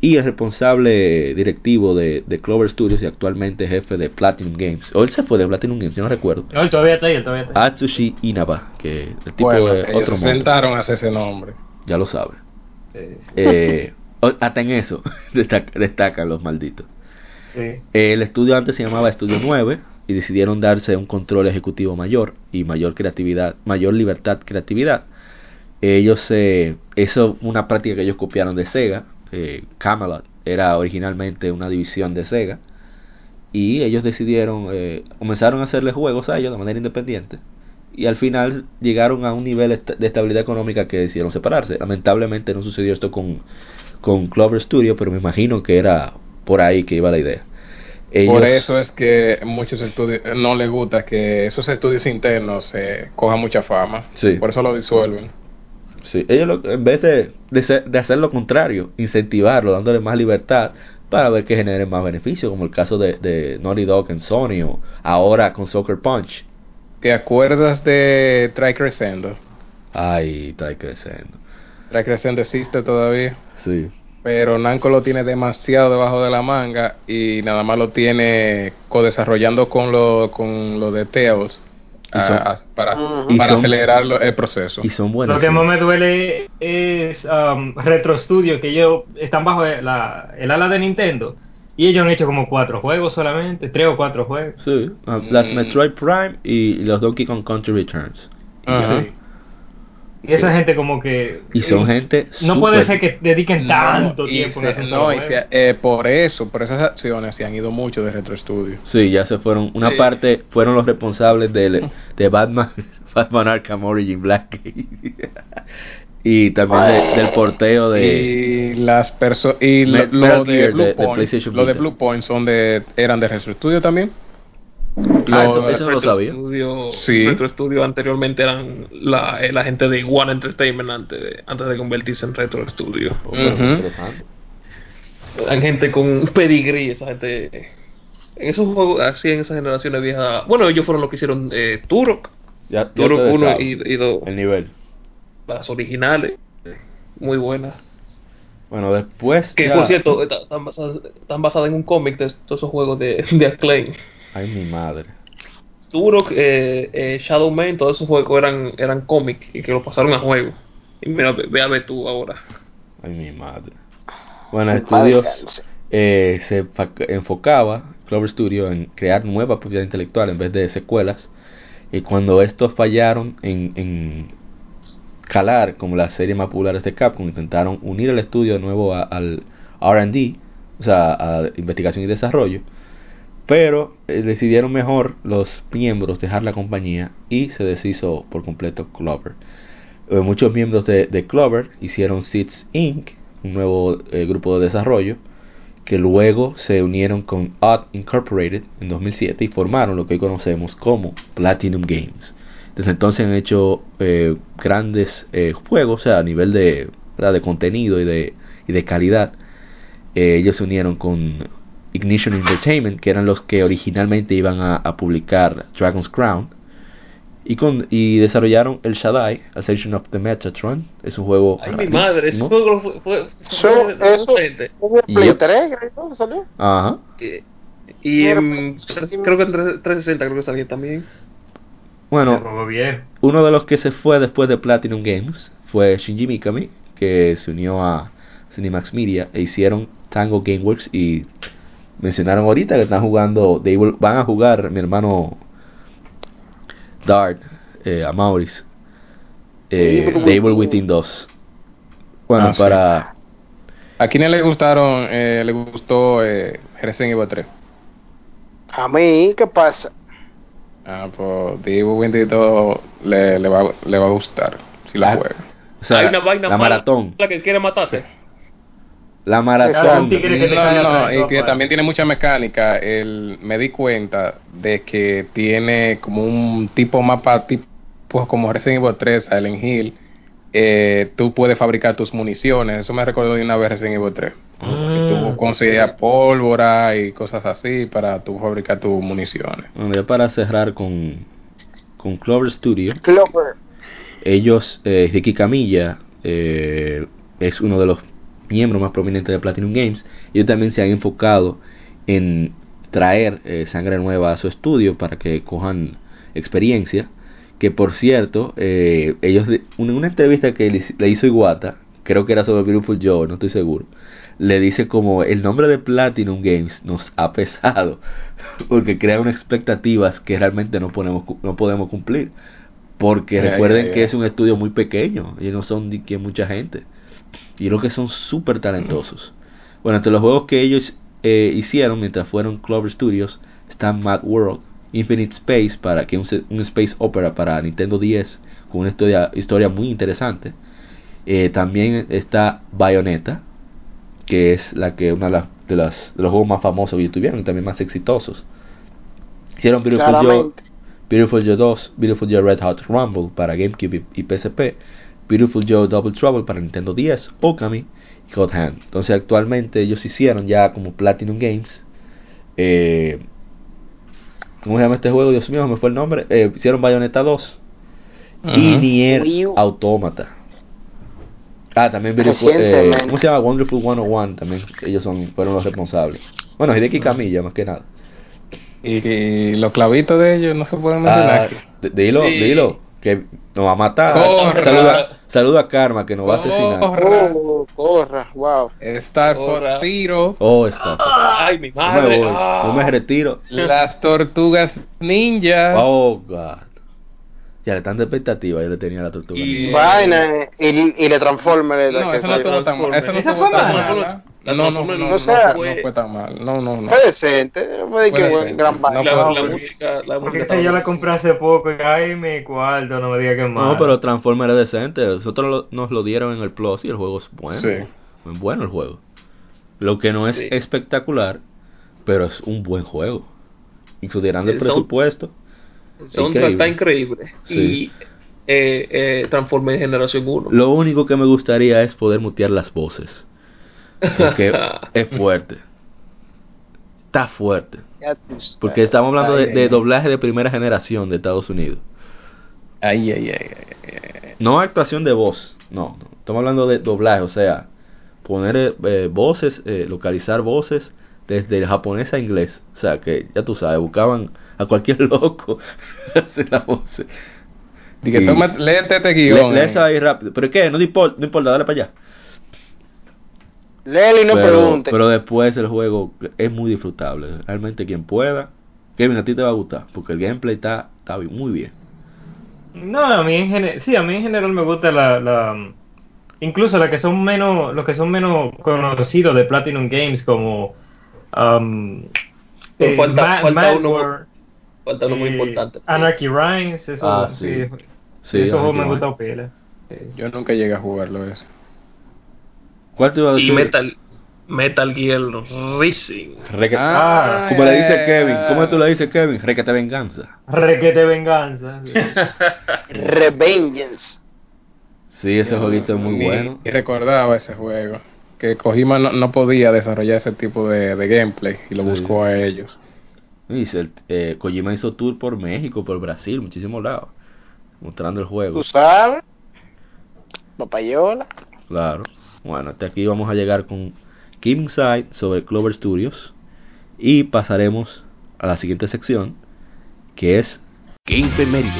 y el responsable directivo de, de Clover Studios y actualmente jefe de Platinum Games. O él se fue de Platinum Games, yo no recuerdo. No, él todavía está ahí, él todavía está ahí. Atsushi Inaba, que el tipo Bueno, es ellos otro se mundo, sentaron a hacer ese nombre. ya lo sabe. Sí, Eh, hasta en eso destac- destacan los malditos. sí. El estudio antes se llamaba Estudio 9 y decidieron darse un control ejecutivo mayor y mayor creatividad, mayor libertad creatividad. Ellos, eh, eso fue una práctica que ellos copiaron de Sega. Eh, Camelot era originalmente una división de Sega y ellos decidieron, eh, comenzaron a hacerle juegos a ellos de manera independiente y al final llegaron a un nivel est- de estabilidad económica que decidieron separarse. Lamentablemente no sucedió esto con, con Clover Studio, pero me imagino que era por ahí que iba la idea. Por eso es que muchos estudios no les gusta que esos estudios internos eh, cojan mucha fama. Sí. Por eso lo disuelven. Sí, ellos lo- en vez de, de, ser- de hacer lo contrario, incentivarlo, dándole más libertad para ver que genere más beneficio, como el caso de, de Naughty Dog en Sony o ahora con Soccer Punch. ¿Te acuerdas de Try Crescendo? Ay, está creciendo. Try Crescendo existe todavía. Sí. Pero Namco lo tiene demasiado debajo de la manga y nada más lo tiene co-desarrollando con lo, con lo de Tails a- son- a- para, son- acelerar lo- el proceso. Y son Lo buenos. que más me duele es um, Retro Studio, que ellos están bajo la, el ala de Nintendo. Y ellos han hecho como cuatro juegos solamente, tres o cuatro juegos. Sí, ah, las Mm. Metroid Prime y los Donkey Kong Country Returns. Ajá. Sí. Y esa gente como que... Y son eh, gente No puede ser que dediquen tanto y tiempo en se- no, y se- eh, por eso, por esas acciones se han ido mucho de Retro Studio. Sí, ya se fueron. Una Sí. parte fueron los responsables del, de Batman, Batman Arkham Origin Blackgate. y también de- del porteo de. y las personas y lo, de, Blue de- de Point, PlayStation lo de Vita. Blue Point son de eran de Retro Studio también. Ah, eso- eso no lo Retro sabía. Studio, Sí. Retro Studio anteriormente eran la, eh, la gente de One Entertainment antes de, antes de convertirse en Retro Studio. Oh, interesante. Eran gente con pedigree, esa gente. En esos juegos, así en esas generaciones viejas. Bueno, ellos fueron los que hicieron eh, Turok. Ya, Turok ustedes 1 saben y, y 2. El nivel. Las originales. Muy buenas. Bueno, después. Que ya- por cierto, está- están basadas, están basadas en un cómic de todos esos juegos de, de Acclaim. Ay, mi madre. Turok, eh, eh, Shadow Man, todos esos juegos eran, eran cómics y que los pasaron a juego. Y mira, ve, ve a ver tú ahora. Ay, mi madre. Bueno, estudios eh, se enfocaba Clover Studio en crear nueva propiedad intelectual en vez de secuelas. Y cuando estos fallaron en, en calar como las series más populares de Capcom, intentaron unir el estudio de nuevo a- al RD, o sea, a investigación y desarrollo. Pero eh, decidieron mejor los miembros dejar la compañía y se deshizo por completo Clover. Eh, muchos miembros de, Clover hicieron Seeds Inc., un nuevo eh, grupo de desarrollo, que luego se unieron con Odd Incorporated en 2007 y formaron lo que hoy conocemos como Platinum Games. Desde entonces han hecho grandes juegos, o sea, a nivel de, de contenido y de, y de calidad. Ellos se unieron con Ignition Entertainment, que eran los que originalmente iban a, a publicar Dragon's Crown. Y, con, y desarrollaron el Shaddai, Ascension of the Metatron. Es un juego. Ay, mi madre, ese rarísimo. juego fue, fue, Eso, fue eso. ¿es de Play Yep. 3, creo que salió? Ajá. Y en- sí, creo que en 360 creo que salió también. Bueno, uno de los que se fue después de Platinum Games fue Shinji Mikami, que se unió a Cinemax Media e hicieron Tango Gameworks y mencionaron ahorita que están jugando, they will- van a jugar mi hermano Dart, eh, a Maurice, eh, Devil Within. Within 2. Bueno, Ah, sí. para... ¿A quiénes le gustaron, eh, le gustó eh, Resident Evil 3? A mí, ¿qué pasa? Ah, pues Divo 22 le, le, va, le va a gustar si lo Ah, juega. O sea, Hay una vaina la maratón. La que quiere matarte. La maratón. No, no, y que también tiene mucha mecánica. El, me di cuenta de que tiene como un tipo mapa tipo como Resident Evil 3, Silent Hill. Eh, tú puedes fabricar tus municiones. Eso me recordó de una vez Resident Evil 3. Ah. Tú conseguías pólvora y cosas así para tú fabricar tus municiones. Bueno, ya para cerrar con, con Clover Studio, Clover. ellos, eh, Ricky Camilla, eh, es uno de los miembros más prominentes de Platinum Games. Ellos también se han enfocado en traer eh, sangre nueva a su estudio para que cojan experiencia. Que por cierto, eh, ellos de- en una entrevista que le, hizo Iwata, creo que era sobre Beautiful Joe, no estoy seguro, le dice como el nombre de Platinum Games nos ha pesado porque crea unas expectativas que realmente no no podemos cumplir. Porque recuerden que es un estudio muy pequeño y no son ni que mucha gente. Y creo que son súper talentosos. Bueno, entre los juegos que ellos eh, hicieron mientras fueron Clover Studios están Mad World, Infinite Space, para que un, un space opera para Nintendo 10 con una historia, historia muy interesante. Eh, también está Bayonetta, que es la que una de, las, de, las- de los juegos más famosos que tuvieron y también más exitosos. Hicieron Beautiful Joe. Beautiful Joe 2, Beautiful Joe Red Hot Rumble para GameCube y, y PSP, Beautiful Joe Double Trouble para Nintendo 10, Okami y God Hand. Entonces actualmente ellos hicieron ya como Platinum Games. Eh, ¿Cómo se llama este juego? Dios mío, me fue el nombre. Eh, hicieron Bayonetta 2 y Ujú. Nier. Automata. Ah, también Beautiful, eh. ¿Cómo se llama? Wonderful 101 también. Ellos son, fueron los responsables. Bueno, Hideki Kamiya más que nada. Y, y los clavitos de ellos no se pueden mencionar Ah, dilo, Sí. dilo, que nos va a matar. Corra. Saluda, saluda a Karma que nos va a asesinar. Corra. Oh, corra, wow. Star. Fox Zero. Oh, está. Ay, mi No me madre. voy, ah. no me retiro. Las tortugas ninja. Oh, God. Ya le están de expectativa, yo le tenía a la tortuga. Y- ninja. Vaina y, y le Transformer. No, eso no estuvo Esa tan mala. Mal. La No, no, no, Transformer no, sea- fue- no fue tan mal. No, no, no. Fue decente. No que Fue buen decente. gran. La, la música, la Porque música esta yo la compré hace poco y ay, mi cuarto, no me diga que es malo. No, pero Transformer es decente. Nosotros lo- nos lo dieron en el Plus y el juego es bueno. Sí. Es bueno el juego. Lo que no es Sí. espectacular, pero es un buen juego. Y considerando el presupuesto. El soundtrack está increíble. Sí. Y eh, eh, Transformers Generación 1. Lo único que me gustaría es poder mutear las voces. Porque es fuerte. Está fuerte. Porque estamos hablando Ay, de, ay, de ay. doblaje de primera generación de Estados Unidos. Ay, ay, ay, ay, ay. No actuación de voz. No, no. Estamos hablando de doblaje. O sea, poner eh, voces, eh, localizar voces desde el japonés a inglés. O sea, que ya tú sabes, buscaban a cualquier loco hacer la voz. Dije, toma, léete este Le, guion. lee eh. ahí rápido. ¿Pero qué? No importa, no importa, dale para allá. Léelo y no pero, pregunte. pero después el juego es muy disfrutable. Realmente quien pueda. Kevin, a ti te va a gustar. Porque el gameplay está, está muy bien. No, a mí en general, sí, a mí en general me gusta la, la incluso las que son menos, los que son menos conocidos de Platinum Games como um, eh, falta- Ma- falta Mad uno- War, Falta uno muy eh, importante. Anarchy Reigns, eso, Ah, sí, sí. Sí, esos juegos Anarchy me gustado pila. Sí. Yo nunca llegué a jugarlo eso. ¿Cuál te iba a decir? Y Metal, Metal Gear Rising. Reque- Ah, como le dice ay, Kevin. ¿Cómo tú le dices Kevin? Requete venganza. Requete venganza. sí. Revengeance. Sí, ese Yo jueguito es muy bueno. ni recordaba ese juego. Que Kojima no, no podía desarrollar ese tipo de, de gameplay y lo Sí. buscó a ellos. Y se- eh, Kojima hizo tour por México, por Brasil, muchísimos lados. Mostrando el juego. Tú sabes. Papayola. Claro. Bueno, hasta aquí vamos a llegar con King Side sobre Clover Studios. Y pasaremos a la siguiente sección, que es Game Femérides.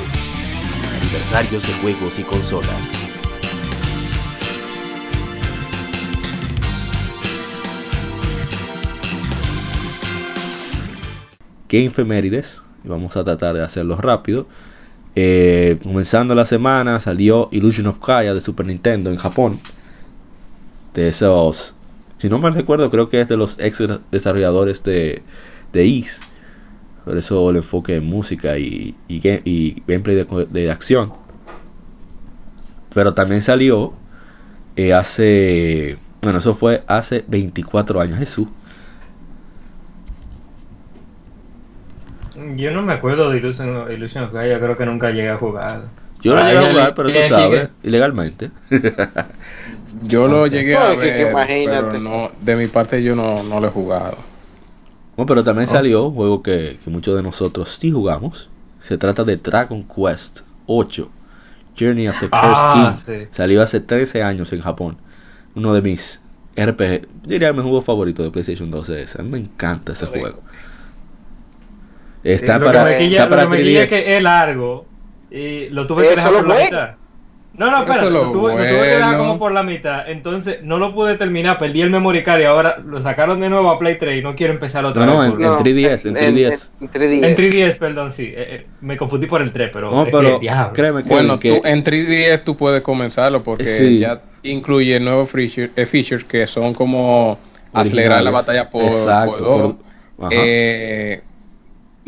Aniversarios de juegos y consolas. Game vamos a tratar de hacerlo rápido. Eh, comenzando la semana salió Illusion of Kaya de Super Nintendo en Japón. De esos, si no me recuerdo, creo que es de los ex desarrolladores de, de por eso el enfoque en música y, y, y gameplay de acción. Pero también salió eh, hace, bueno, eso fue hace 24 años, Jesús. Yo no me acuerdo de Illusion, Illusion of Gaia, creo que nunca llegué a jugar. Yo lo llegué a jugar, pero tú sabes, ilegalmente. Yo lo llegué No, a ver, imagínate. pero no, de mi parte yo no, no lo he jugado. Bueno, pero también salió un juego que, que muchos de nosotros sí jugamos. Se trata de Dragon Quest 8, Journey of the Cursed Ah, King. sí. Salió hace 13 años en Japón. Uno de mis RPG, diría mi juego favorito de PlayStation 2 es ese. A mí me encanta ese juego. Está lo para, que me quilla, está lo para que me quilla 3DS. es que es largo y lo tuve que dejar por la bueno. mitad. No, no, Pero espera, lo, lo tuve, lo tuve que dejar bueno. como por la mitad. Entonces no lo pude terminar, perdí el memory card y ahora lo sacaron de nuevo a Play 3 y no quiero empezar otra No, no, vez. en- porque- en 3DS, en 3DS. En, 3DS. En 3DS, perdón, sí. eh, eh, me confundí por el 3, pero. No, es pero que, diablo. créeme que, Bueno, que tú, en 3DS tú puedes comenzarlo porque Sí. ya incluye nuevos features, eh, features que son como acelerar la batalla por, Exacto, por dos. por- ajá. Eh,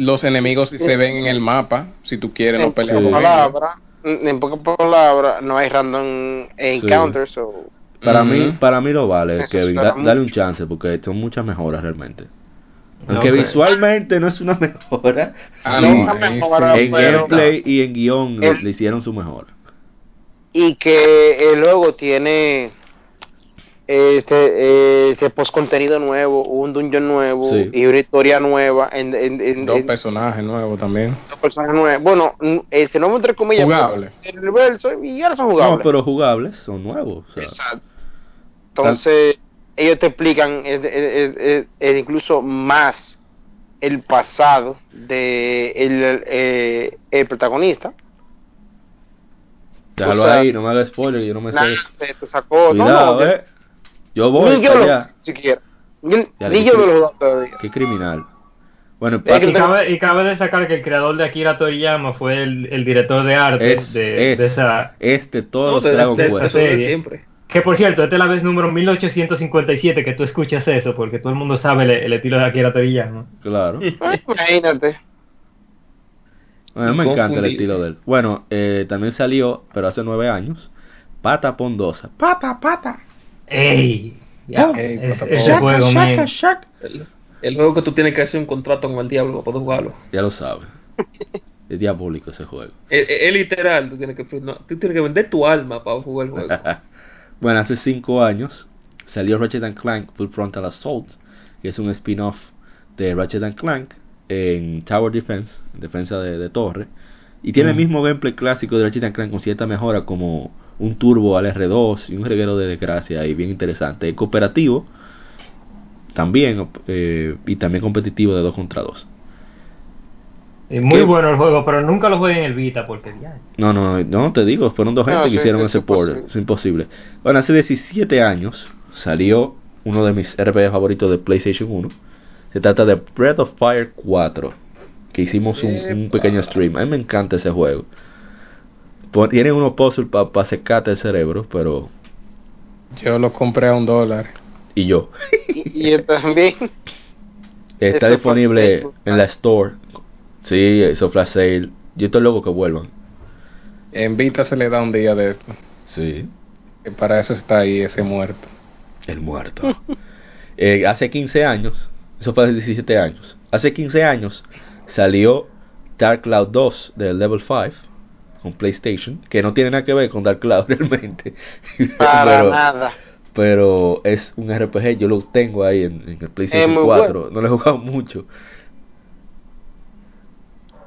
los enemigos se ven en el mapa, si tú quieres no en pelear Sí. con pocas ellos. palabras, en pocas palabras, no hay random encounters o para Ujú. mí para mí lo vale, Eso Kevin. Da- dale un chance porque son muchas mejoras realmente. Aunque visualmente no es una mejora, Ah, sí, no, una mejora, sí. en gameplay y en guion le, El- le hicieron su mejor. y que eh, luego tiene este este post contenido nuevo, un dungeon nuevo Sí. y una historia nueva en, en, en- Dos en- personajes nuevos también. dos personajes nuevos. Bueno, este no entre comillas Jugable. porque el universo y ahora son jugables. No, pero jugables, son nuevos. o sea, Exacto. Entonces, ellos te explican eh, eh, eh, incluso más el pasado de el, eh, el protagonista. déjalo o sea, ahí, no me hagas spoiler, yo no me Nada, sé. te, sacó. no, Cuidado, no, eh. Yo voy ni yo lo siquiera. Ni, ni yo lo todavía. Qué criminal. Bueno, Pato- Y cabe, y cabe destacar que el creador de Akira Toriyama fue el, el director de arte es, de, es de esa. este, todos No, Dragon de- Quest. siempre. Que por cierto, esta es la vez número 1857 que tú escuchas eso, porque todo el mundo sabe el, el estilo de Akira Toriyama. Claro. Ah, Imagínate. A mí me encanta el estilo de él. Bueno, eh, también salió, pero hace nueve años, Pata Pondosa. Pata, pata. ¡Ey! Ya, Ey, es- ese juego, man. El, el juego que tú tienes que hacer un contrato con el diablo para poder jugarlo. Ya lo sabes. Es diabólico ese juego. Es, literal, tú tienes, que, firmar- tú tienes que vender tu alma para jugar el juego. bueno, hace cinco años salió Ratchet and Clank Full Frontal Assault, que es un spin-off de Ratchet and Clank en Tower Defense, defensa de, de torre, y tiene el mismo gameplay clásico de Ratchet and Clank con cierta mejora como un turbo al R2 y un reguero de desgracia y bien interesante. Es cooperativo también eh, y también competitivo de 2 contra 2. Es muy ¿Qué? bueno el juego, pero nunca lo jugué en el Vita porque ya. No, no, no te digo, fueron dos No, gente que sí, hicieron es ese port, es imposible. Bueno, hace 17 años salió uno de mis RPG favoritos de PlayStation 1. Se trata de Breath of Fire 4, que hicimos un, un pequeño stream. A mí me encanta ese juego. Po- Tiene unos puzzles para secarte el cerebro, pero... Yo lo compré a un dólar. Y yo. Y, y yo también. Está Eso disponible en la store. Sí, eso flash sale. Yo estoy loco que vuelvan. En Vita se le da un día de esto. Sí. Y para eso está ahí ese muerto. El muerto. Eh, hace 15 años, eso fue hace 17 años. Hace 15 años salió Dark Cloud 2 de Level 5 con PlayStation, que no tiene nada que ver con Dark Cloud realmente. Para pero, nada. pero es un RPG, yo lo tengo ahí en, en el PlayStation Es muy 4. bueno. No lo he jugado mucho.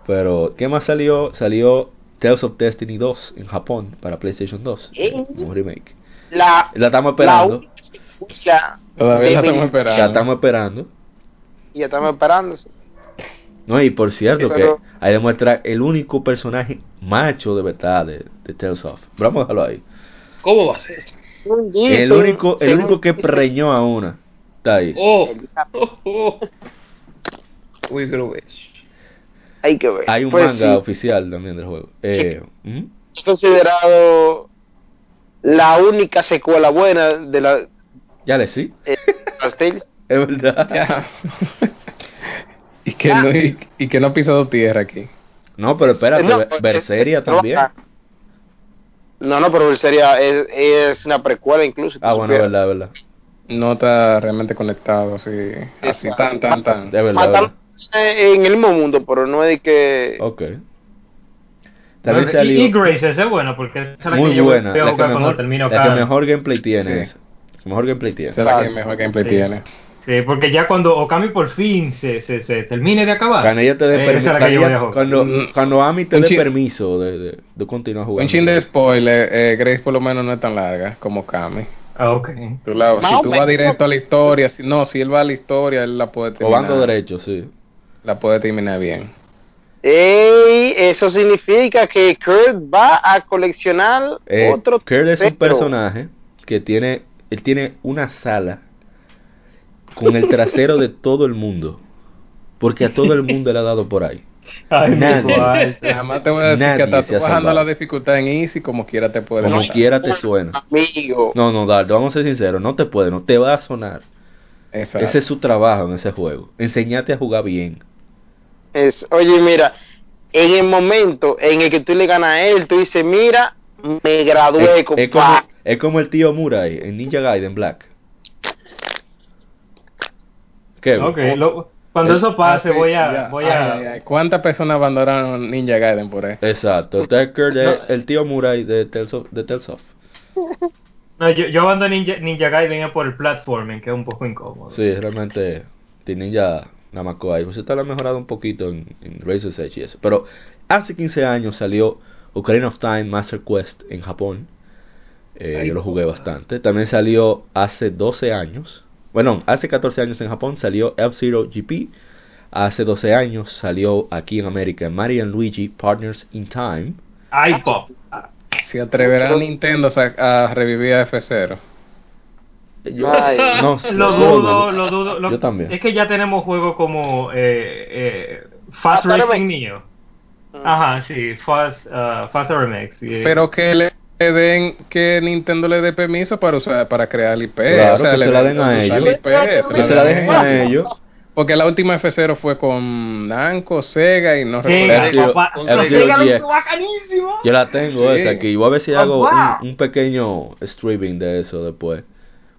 Pero, ¿qué más salió? Salió Tales of Destiny 2 en Japón para PlayStation 2. ¿Eh? Un remake. La, La estamos la esperando. Todavía la de estamos esperando. La estamos esperando. Ya estamos esperando. No, y por cierto Sí, pero- que ahí demuestra el único personaje macho de verdad de, de Tales of. Pero Vamos a dejarlo ahí. ¿Cómo va a ser? El único, el único que preñó a una. Está ahí. Oh, oh, oh. Uy, creo que Hay que ver. Hay un Pues manga sí, oficial también del juego. Eh, ¿mm? es considerado la única secuela buena de la Ya le sí. eh. Es verdad. Y que, no, y, y que no ha pisado tierra aquí. No, pero espérate, No, Berseria es- también. No, no, pero sería es, es una precuela incluso. Ah, bueno, supieras. verdad, verdad. No está realmente conectado así, así tan, tan, tan. De verdad, en el mismo mundo, pero no es de que... Ok. También y, salió y Grace, es buena, porque esa es la muy que yo buena. voy a La que, jugar cuando termino la que acá. mejor gameplay tiene. Sí. Mejor gameplay tiene. Esa es la que mejor gameplay Sí. tiene. Sí, porque ya cuando Okami por fin se, se, se termine de acabar. Cuando ella te dé eh, permiso. Cuando, Mm. cuando Ami te dé permiso de, de, de continuar jugando. Un chin de spoiler, eh, Grace por lo menos no es tan larga como Kami. Ah, ok. Tú la- Más si o tú vas directo a la historia, si, no, si él va a la historia, él la puede O terminar. bando derecho, sí. La puede terminar bien. Ey, eso significa que Kurt va a coleccionar Eh, otro Kurt es un personaje que tiene. Él tiene una sala con el trasero de todo el mundo. Porque a todo el mundo le ha dado por ahí. Ay, Nadie. Además te voy a decir Nadie que hasta se tú ha bajando la dificultad en Easy, como quiera te puede Como quiera te suena. Amigo. No, no, Dardo, vamos a ser sinceros. No te puede, no te va a sonar. Exacto. Ese es su trabajo en ese juego. Enseñarte a jugar bien. Es, oye, mira, en el momento en el que tú le ganas a él, tú dices, mira, me gradué, Es, es como, es como el tío Murai en Ninja Gaiden Black. ¿Qué? Ok, lo- cuando Eh, eso pase, Ah, sí, voy a. ya. Voy Ay, a ay, ay. ¿Cuántas personas abandonaron Ninja Gaiden por ahí? Exacto. El tío Murai de Tales of, de Tales of. No, yo, yo abandoné Ninja, Ninja Gaiden por el platforming, que es un poco incómodo. Sí, realmente ya Namako ahí. Pues esta lo ha mejorado un poquito en, en Razor's Edge y eso. Pero hace 15 años salió Ocarina of Time Master Quest en Japón. Eh, Ay, yo lo jugué bastante. También salió hace 12 años. Bueno, hace 14 años en Japón salió F-Zero GP. Hace 12 años salió aquí en América Mario Luigi Partners in Time. Ay, pop. Si atreverá Nintendo a, revivir a F0. Yo, Ay. no, Lo dudo, lo dudo. lo- Yo también. Es que ya tenemos juegos como eh, eh, Fast Fast Racing. Neo. Ajá, sí, Fast, uh, Fast RMX. y- Pero que le den, que Nintendo le dé permiso para usar, para crear el IP. Claro, o sea, que le se la den- a ellos. el IP, se la dejen a ellos. Porque la última F0 fue con Namco, Sega y no recuerdo. Yo la tengo Sí. esa aquí. Voy a ver si Oh, hago wow. un, un pequeño streaming de eso después.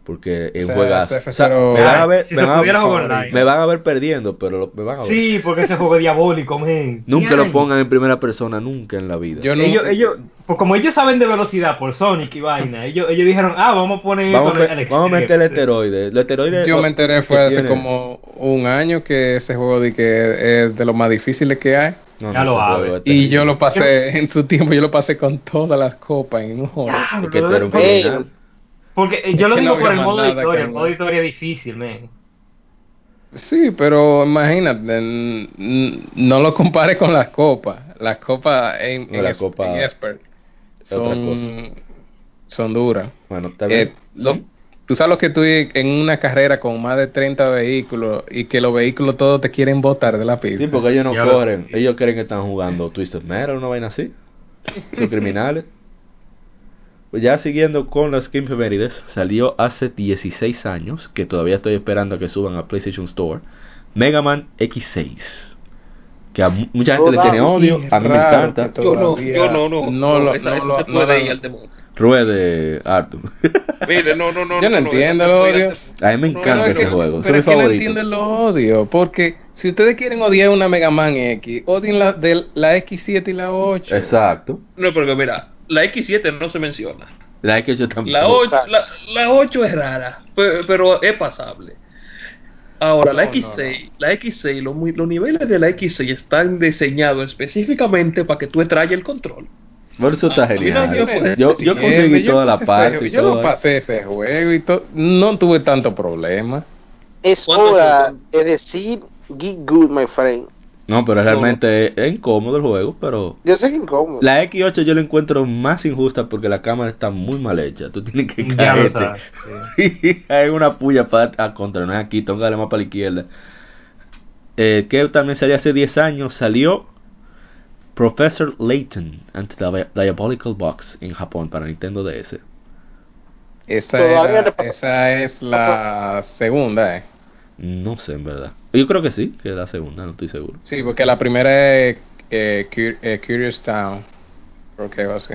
Porque es juegazo. O sea, F0 me van a ver, Si me se van a- pudiera jugar online. me van a ver perdiendo, pero lo- me van a ver. Sí, porque ese juego es diabólico, men. Nunca lo pongan en primera persona, nunca en la vida. Yo no- Ellos, ellos, pues como ellos saben de velocidad por Sonic y vaina, ellos, ellos dijeron, ah, vamos a poner vamos, esto me- vamos a meter el esteroide. El esteroide Yo lo- me enteré fue hace tiene- como un año que ese juego de que es de los más difíciles que hay. No, Ya no, lo es Y yo lo pasé en su tiempo, yo lo pasé con todas las copas en un juego. Ah, Es que tú eres un porque- eh, yo Es lo digo no por el modo de historia, el modo de historia es difícil, men. Sí, pero imagínate, no lo compare con las copas. Las copas en, en la es- copa en Expert es otra son, son duras. Bueno, está bien. Eh, lo- tú sabes lo que tú en una carrera con más de 30 vehículos y que los vehículos todos te quieren botar de la pista. Sí, porque ellos no corren. Ellos creen que están jugando Twisted Metal, una vaina así. Son criminales. Pues ya siguiendo con las Game Efemérides, salió hace 16 años, que todavía estoy esperando a que suban a PlayStation Store, Mega Man X6. Que a mu- mucha gente le tiene odio, a mí me encanta. Yo no, yo no, no. no esa, no esa lo- se no puede lo- ir al demonio. Ruede, Arthur. Mire, no, no, no. Yo no entiendo el odio. a mí me encanta no, ese no, juego, Pero es que no favorito. entiendo el odio, porque si ustedes quieren odiar una Mega Man X, odien la, de la X7 y la 8. Exacto. No, porque mira, la X7 no se menciona. La que yo también. La 8, la, la 8 es rara, pe- pero, es pasable. Ahora, la No, X6, la X6, los, los niveles de la X6 están diseñados específicamente para que tú extraigas el control. Por eso está no, genial. yo no Yo, yo conseguí Yo toda la pasé parte. yo todo lo pasé ese juego y to- no tuve tanto problema. Es ¿Cuánto hora de decir get good, my friend. No, pero realmente es, es incómodo el juego, pero Yo sé que incómodo. la X8 yo la encuentro más injusta porque la cámara está muy mal hecha. Tú tienes que caerte. hay una puya para a contra, no es aquí, tóngale más para la izquierda. Eh, que también salió hace 10 años, salió Professor Layton and the Dia- Diabolical Box en Japón para Nintendo DS. Esa, Todavía era- esa es la segunda, eh. No sé, en verdad. Yo creo que sí, que es la segunda, no estoy seguro. Sí, porque la primera es eh, Cur- eh, Curious Town. Creo que va así.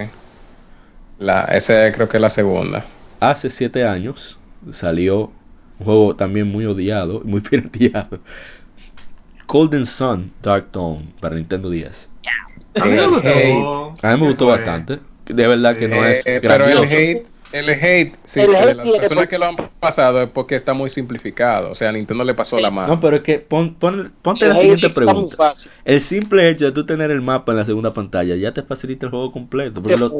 La, esa creo que es la segunda. Hace siete años salió un juego también muy odiado, muy pirateado. Golden Sun Dark Dawn para Nintendo 10. A mí me Eh, gustó. hey. A mí me gustó Fue- bastante. De verdad que no es Eh, pero el grandioso. hate, el hate, sí, El de hate las personas que lo han pasado es porque está muy simplificado. O sea, a Nintendo le pasó la mano. No, pero es que pon- pon- ponte El la siguiente pregunta. El simple hecho de tú tener el mapa en la segunda pantalla ya te facilita el juego completo. Porque los,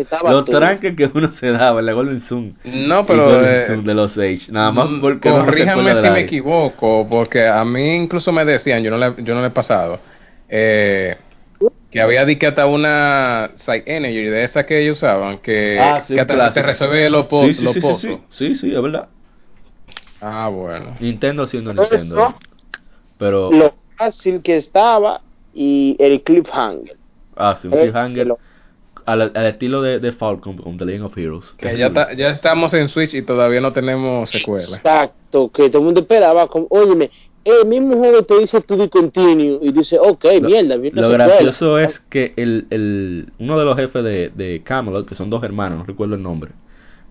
tranques que uno se daba en la Golden Sun. No, pero eh, de los Age. Nada más Mm, porque Corríjame si me equivoco, porque a mí incluso me decían, yo no le, yo no le he pasado, eh, que había di que hasta una Site Energy de esa que ellos usaban, que, Ah, sí, que hasta te resuelve los, po- Sí, sí, los sí, sí, pozos. sí, sí, sí, es verdad. Ah, bueno. Nintendo siendo Eso- Nintendo. ¿eh? Pero, Lo fácil que estaba y el cliffhanger. ah, sí, un Eh, cliffhanger lo- al, al estilo de, de Falcon con The Legend of Heroes. Que ya, ta- ya estamos en Switch y todavía no tenemos secuela. Exacto, que todo el mundo esperaba. Como, óyeme, el mismo juego te dice to be continue y dice, ok, Lo- mierda, viene Lo gracioso es que el, el, uno de los jefes de, de Camelot, que son dos hermanos, no recuerdo el nombre,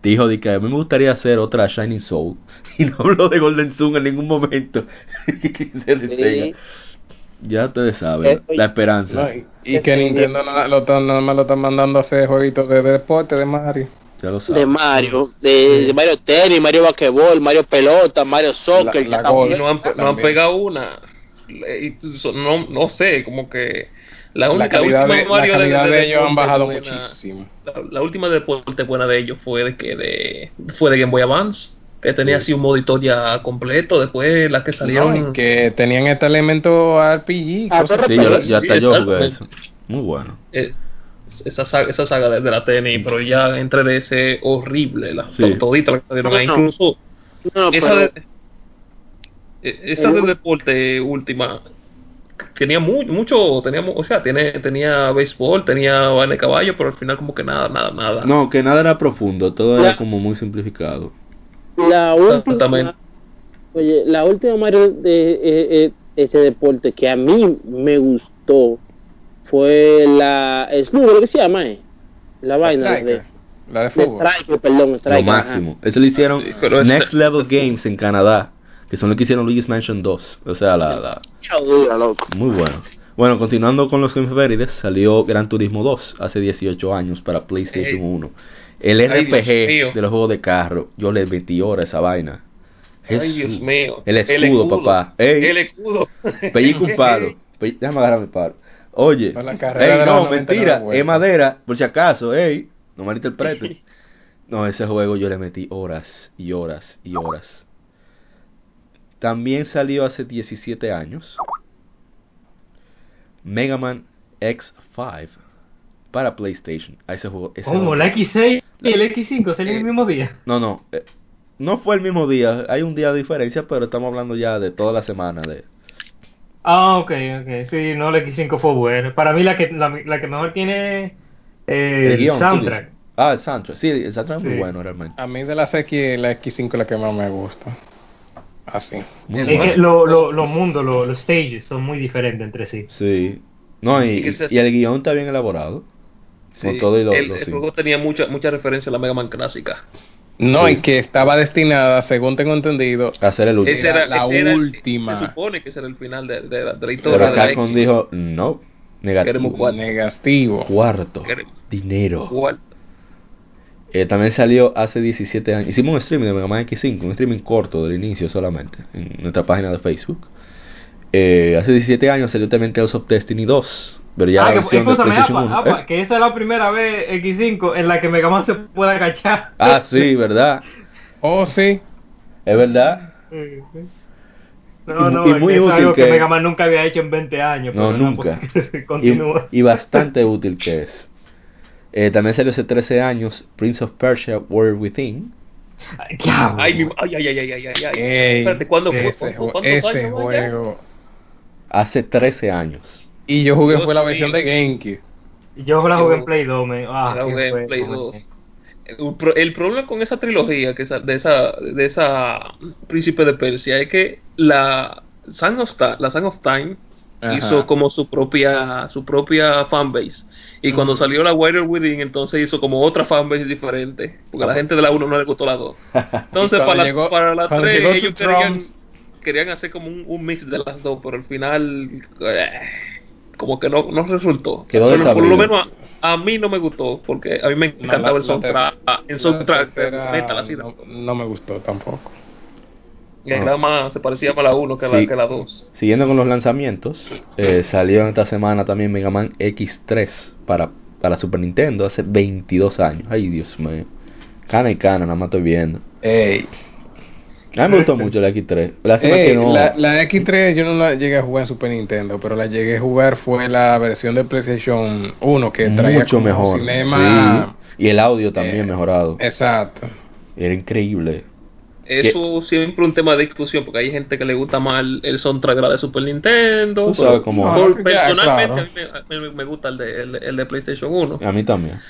dijo de que a mí me gustaría hacer otra Shining Soul. Y no habló de Golden Sun en ningún momento. Se desea. Sí. Ya ustedes saben, Sí. la esperanza. No, y, y que Nintendo no, lo, están- nada más lo están mandando a hacer jueguitos de deporte de Mario. Ya lo de Mario, de, de Mario Tennis, Mario Basquetbol, Mario Pelota, Mario Soccer. La- la Gol. Y no han, no han pegado una. No, no sé, como que la La única calidad, última de, la Mario de- calidad de de ellos han bajado buena- muchísimo. La, la última deporte buena de ellos fue de que de fue de Game Boy Advance, que tenía así un modo historia completo. Después las que salieron. No, y que tenían este elemento RPG. Ah, Sí, yo, Sí, ya hasta yo jugué eso. Muy bueno. eh, esa saga, esa saga de, de la tenis, pero ya entre de ese horrible, las Sí. las que salieron ahí, No. incluso No, esa pero- de, eh, esa de deporte última tenía muy, mucho, tenía, o sea, tiene, tenía béisbol, tenía vaina de caballo, pero al final como que nada, nada, nada. No, que nada era profundo, todo era como muy simplificado. la última, oye, la última Mario de eh, eh, este deporte que a mí me gustó fue la Smooth, ¿qué se llama? Eh? La vaina de, Striker, la de de fútbol. Striker, perdón, Lo Striker. ajá. máximo. Eso lo hicieron Sí, pero ese- Next Level ese- Games en Canadá, que son los que hicieron Luigi's Mansion 2. O sea, la, la, Chao, dura, loco. Muy bueno. Bueno, continuando con los efemérides, salió Gran Turismo 2 hace 18 años para PlayStation Ey. 1. El Ay, RPG de los juegos de carro, yo le metí horas a esa vaina. Ay, Jesús. Dios mío. El escudo, papá. Ey. El escudo. Pellizco un palo. Déjame agarrar mi palo. Oye, No, la carrera ey, no, los 99 mentira, es madera, por si acaso, ey, no malinterpreten. No, ese juego yo le metí horas y horas y horas. También salió hace 17 años Mega Man X5 para PlayStation. A ese juego, ese ¿Cómo? juego- ¿La X6 y el X5 salieron el mismo día? No, no, eh, no fue el mismo día, hay un día de diferencia, pero estamos hablando ya de toda la semana de Ah, ok, ok. Sí, no, la X5 fue buena. Para mí la que, la, la que mejor tiene eh, el, guion, tú soundtrack. Ah, el soundtrack, sí, el soundtrack es muy bueno realmente. A mí de las X, la X5 es la que más me gusta. Así. Muy Es bueno. que lo- lo- los mundos, lo- los stages son muy diferentes entre sí. Sí. No, y, Y y el guion está bien elaborado. Sí, todo y lo, el, lo el juego tenía mucha, mucha referencia a la Mega Man clásica. No, Sí. y que estaba destinada, según tengo entendido, Hacer el último. Ese era, la ese era el- última. se supone que ese era el final de, de la, de la historia. Pero Capcom dijo, no, negativo. Queremos cuatro. negativo. Cuarto, Queremos. dinero. Eh, también salió hace 17 años. Hicimos un streaming de Mega Man X5, un streaming corto del inicio solamente, en nuestra página de Facebook. Eh, hace 17 años salió también Tales of Destiny 2, pero ya ah, la que, versión de apa, 1. apa, ¿Eh? que esa es la primera vez X5 en la que Mega Man se puede agachar. Ah, sí, ¿verdad? Oh, sí. Es verdad. No, Y- no, y muy es útil algo que... que- Mega Man nunca había hecho en 20 años. No, pero nunca. pues, Y, continúa. y bastante útil que es. Eh, también salió hace 13 años Prince of Persia Warrior Within. Ay. Ay, ay, ay, ay, ay, ay. Ey, Espérate, ¿cuándo fue? ese, ¿Cuánto- ju- ¿Cuántos ese años va ya? juego. Hace 13 años. Y yo jugué Dios fue la mío. versión de GameCube. Yo la jugué en Yo- Play 2, me. Ah, la qué jugué en fue, Play coño. 2. el, pro- el problema con esa trilogía que esa- de esa de esa Príncipe de Persia es que la Song of, Ta- la Song of Time Ajá. hizo como su propia su propia fanbase y cuando salió la Warrior Within entonces hizo como otra fanbase diferente porque a la gente de la 1 no le gustó la 2 entonces para, la- para la cuando 3 llegó ellos To querían, querían hacer como un, un mix de las dos pero al final eh, como que no, no resultó Quedó Pero por lo menos a, a mí no me gustó porque a mí me encantaba No, la- el soundtrack la el soundtrack la tercera metal así no, no me gustó tampoco. y era más se parecía más a la 1 que a la, Sí. que la 2 Siguiendo con los lanzamientos, eh, salió esta semana también Mega Man X3 para, para Super Nintendo hace 22 años. Ay, Dios mío. Cana y cana, nada más estoy viendo. Ey, A mí me gustó mucho la X3. Lástima ey, que no. la, la X3 yo no la llegué a jugar en Super Nintendo, pero la llegué a jugar fue la versión de PlayStation 1 que traía mucho como mejor. cinema. Sí. Y el audio también Eh, mejorado. Exacto. Era increíble. eso siempre un tema de discusión porque hay gente que le gusta más el, soundtrack de Super Nintendo Tú sabes cómo personalmente claro. a, mí me, a mí me gusta el de, el, de- el de PlayStation 1 A mí también.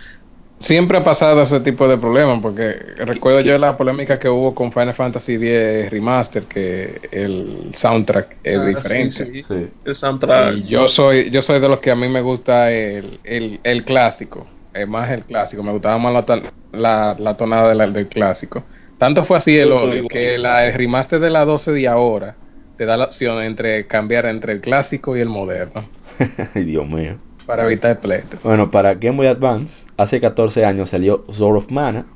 Siempre ha pasado ese tipo de problemas, porque recuerdo yo la polémica que hubo con Final Fantasy X Remaster, que el soundtrack es Ah, diferente. sí, sí. Sí. el soundtrack Y yo soy yo soy de los que a mí me gusta el, el, el clásico, es más el clásico, me gustaba más la, ton- la, la tonada de la- del clásico. Tanto fue así el odio que la, el remaster de la 12 de ahora te da la opción entre cambiar entre el clásico y el moderno Dios mío. Para evitar el pleito. Bueno, para Game Boy Advance, hace 14 años salió Sword of Mana.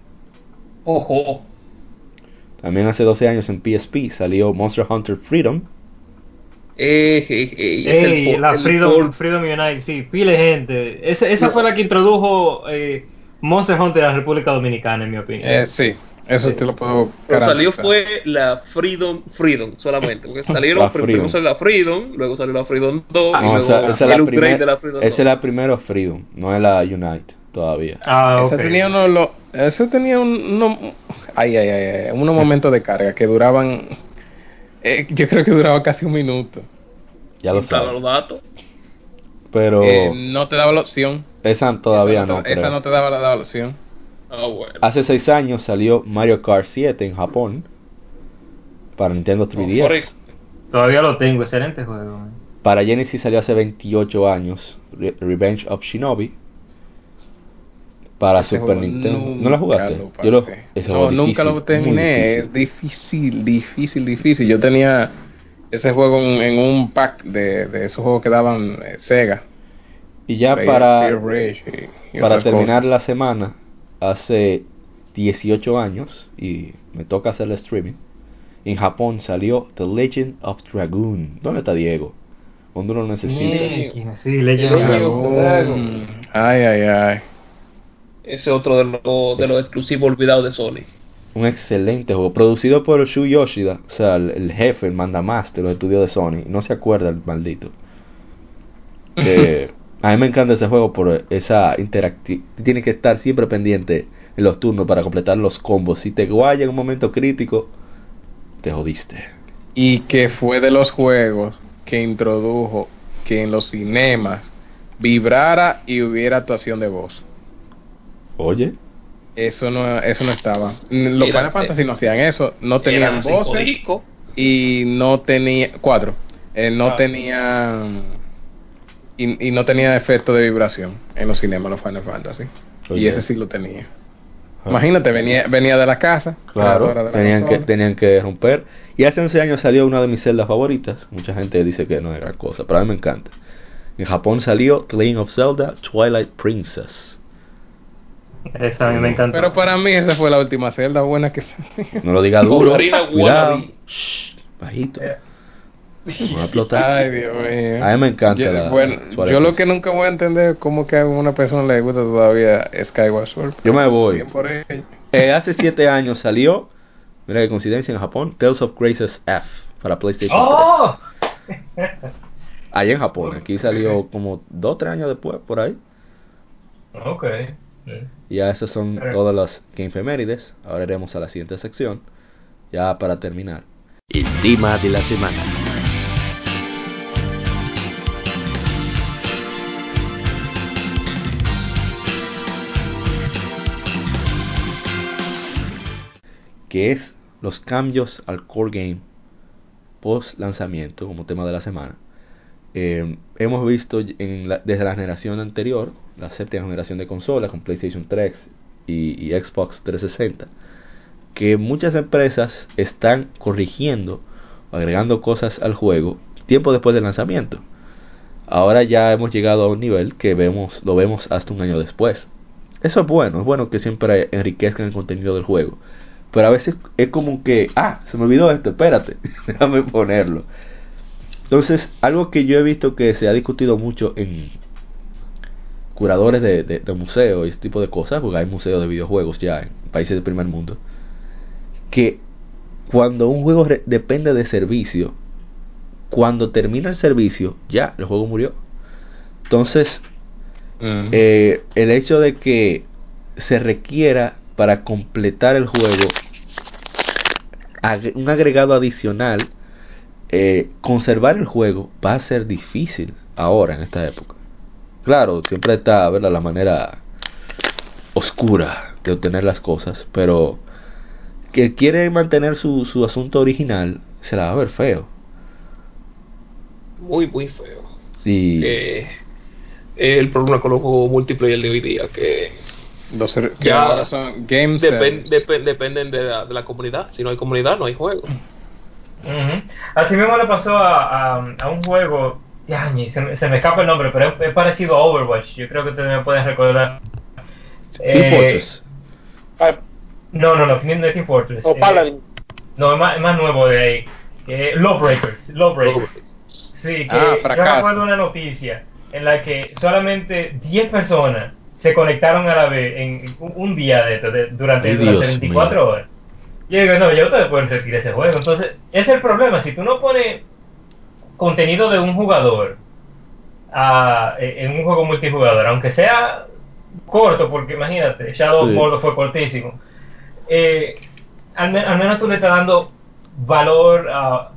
ojo También hace 12 años en PSP salió Monster Hunter Freedom. eh, eh, eh, es el Ey, la el Freedom, por- Freedom Unite, sí, pile gente. Esa, esa No. fue la que introdujo eh, Monster Hunter a la República Dominicana, en mi opinión. Eh, sí, eso Sí. te lo puedo Pero salió fue la Freedom Freedom solamente. Porque salieron La primero Freedom. salió la Freedom, luego salió la Freedom 2 y No, luego esa, esa es el la primer- de la Freedom esa 2. es la primera Freedom, no es la Unite todavía. Ah, Ese ok. tenía uno, lo, ese tenía un, uno- ay, ay, ay, ay, unos momentos de carga que duraban, eh, yo creo que duraba casi un minuto. Ya lo sabes. los datos. Pero Eh, no te daba la opción. esa todavía esa no. te, esa no te daba la, la opción. Ah, bueno. Hace 6 años salió Mario Kart 7 en Japón. Para Nintendo 3DS. Correcto. Todavía lo tengo, excelente juego. man. Para Genesis salió hace 28 años Re- Revenge of Shinobi. Para Ese Super nunca ¿No lo jugaste? lo Yo lo- ese no, nunca lo difícil, terminé. Es difícil, difícil, difícil. Yo tenía ese juego en, en un pack de, de esos juegos que daban eh, Sega. Y ya para, y- y para terminar cosas. la semana, hace 18 años, y me toca hacer el streaming, en Japón salió The Legend of Dragoon. ¿Dónde está Diego? Uno lo necesita. Sí, Legend of Dragon. Ay, ay, ay. Ese es otro de los de exclusivos olvidados de Sony. Un excelente juego, producido por Shu Yoshida, o sea, el, el jefe, el mandamás de los estudios de Sony. No se acuerda el maldito. Eh, a mí me encanta ese juego por esa interactividad. Tiene que estar siempre pendiente en los turnos para completar los combos. Si te guaya en un momento crítico, te jodiste. Y que fue de los juegos que introdujo que en los cinemas vibrara y hubiera actuación de voz. Oye, Eso no, eso no estaba. Los Final Fantasy no hacían eso. No tenían cinco voces y no tenía cuatro. Eh, no Ah. tenían y, y no tenía efecto de vibración en los cinemas los Final Fantasy. Y ese sí lo tenía. Ah. Imagínate, venía venía de la casa. claro, creadora de la tenían que, tenían que romper. Y hace 11 años salió una de mis celdas favoritas. Mucha gente dice que no es gran cosa, pero a mí me encanta. En Japón salió The Legend of Zelda Twilight Princess. Esa a mí me encantó. Pero para mí esa fue la última celda buena que salió. No lo diga duro. Cuidado. Shh, bajito. No va a explotar. Ay, Dios mío. A mí me encanta Yo, la- bueno, yo lo que nunca voy a entender es cómo que a una persona le gusta todavía Skyward Sword. Yo me voy. Por. Eh, hace 7 años salió, mira qué coincidencia, en Japón, Tales of Graces F para PlayStation ¡Oh! 3. Allá en Japón, aquí salió como 2 3 años después, por ahí. ok. Y ya esas son Eh. todas las Game Femérides. Ahora iremos a la siguiente sección, ya para terminar. El tema de la semana. Que es los cambios al core game post lanzamiento como tema de la semana. Eh, hemos visto desde la generación anterior, la séptima generación de consolas con PlayStation 3 y, y Xbox 360, que muchas empresas están corrigiendo agregando cosas al juego tiempo después del lanzamiento. Ahora ya hemos llegado a un nivel que vemos, lo vemos hasta un año después. Eso es bueno, es bueno que siempre enriquezcan el contenido del juego. Pero a veces es como que, ah, se me olvidó esto, espérate, déjame ponerlo. Entonces, algo que yo he visto que se ha discutido mucho en curadores de, de, de museos y ese tipo de cosas, porque hay museos de videojuegos ya en países del primer mundo, que cuando un juego re- depende de servicio, cuando termina el servicio, ya, el juego murió. Entonces, eh, el hecho de que se requiera para completar el juego un agregado adicional, eh, conservar el juego va a ser difícil ahora en esta época. Claro, siempre está ¿verdad? la manera oscura de obtener las cosas, pero que quiere mantener su, su asunto original se la va a ver feo. Muy, muy feo. Y Eh, el problema con los juegos multiplayer de hoy día, que Los que Ya. ahora son game depen- servers. depen- dependen de la, de la comunidad. Si no hay comunidad, no hay juego. Ujú. Así mismo le pasó a, a, a un juego, ya, se, me, se me escapa el nombre, pero es, es parecido a Overwatch. Yo creo que ustedes me pueden recordar. Team Eh, Fortress. Ah, No, no, no, no es Team Fortress. O Eh, Paladin. no, es más, es más nuevo de ahí. Eh, Lawbreakers. Lawbreakers. Sí, que Ah, yo recuerdo una noticia en la que solamente 10 personas se conectaron a la vez en un, día de, esto, de- durante, durante Dios 24 mío. horas. Y yo digo, no, ya ustedes pueden retirar ese juego. Entonces, ese es el problema. Si tú no pones contenido de un jugador a- en un juego multijugador, aunque sea corto, porque imagínate, Shadow Sí. fue cortísimo, eh, al, me- al menos tú le estás dando valor, a,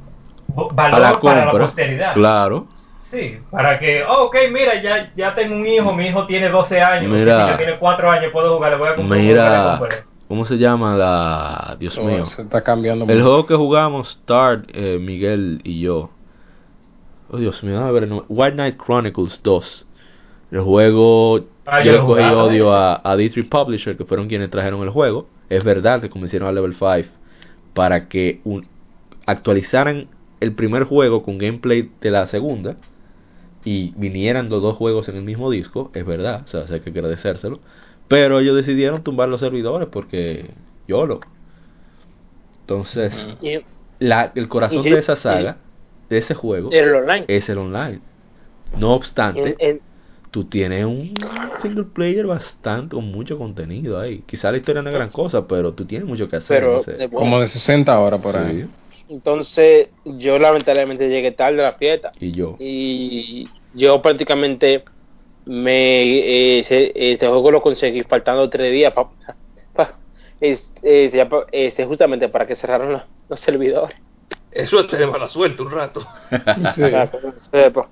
vo- A valor la para la posteridad. Claro. Sí, para que, oh, ok, mira, ya, ya tengo un hijo, mi hijo tiene 12 años, Mira. mi niño tiene 4 años, puedo jugar, le voy a comprar Mira. ¿cómo se llama la... Dios Oh, mío. Se está cambiando El mucho. juego que jugamos, Start, eh, Miguel y yo. Oh, Dios mío, a ver, nombre. White Knight Chronicles 2. El juego, Ah, yo yo le cogí odio ¿eh? a, a D3 Publisher, que fueron quienes trajeron el juego. Es verdad, se convencieron a Level 5 para que un- actualizaran el primer juego con gameplay de la segunda y vinieran los dos juegos en el mismo disco. Es verdad, o sea, hay que agradecérselo. Pero ellos decidieron tumbar los servidores porque YOLO. Entonces, Ujú. Y la, el corazón de esa y- saga, de ese juego, el online. es el online. No obstante, en- tú tienes un single player bastante, con mucho contenido ahí. Quizá la historia no es gran cosa, pero tú tienes mucho que hacer. pero no sé. de- Como de 60 horas por Sí, ahí. Entonces yo lamentablemente llegué tarde a la fiesta Y yo. y yo prácticamente me eh, ese, ese juego lo conseguí faltando tres días pa, este, justamente para que cerraran los, los servidores Eso es tener mala suerte un rato. Sí. Sepa.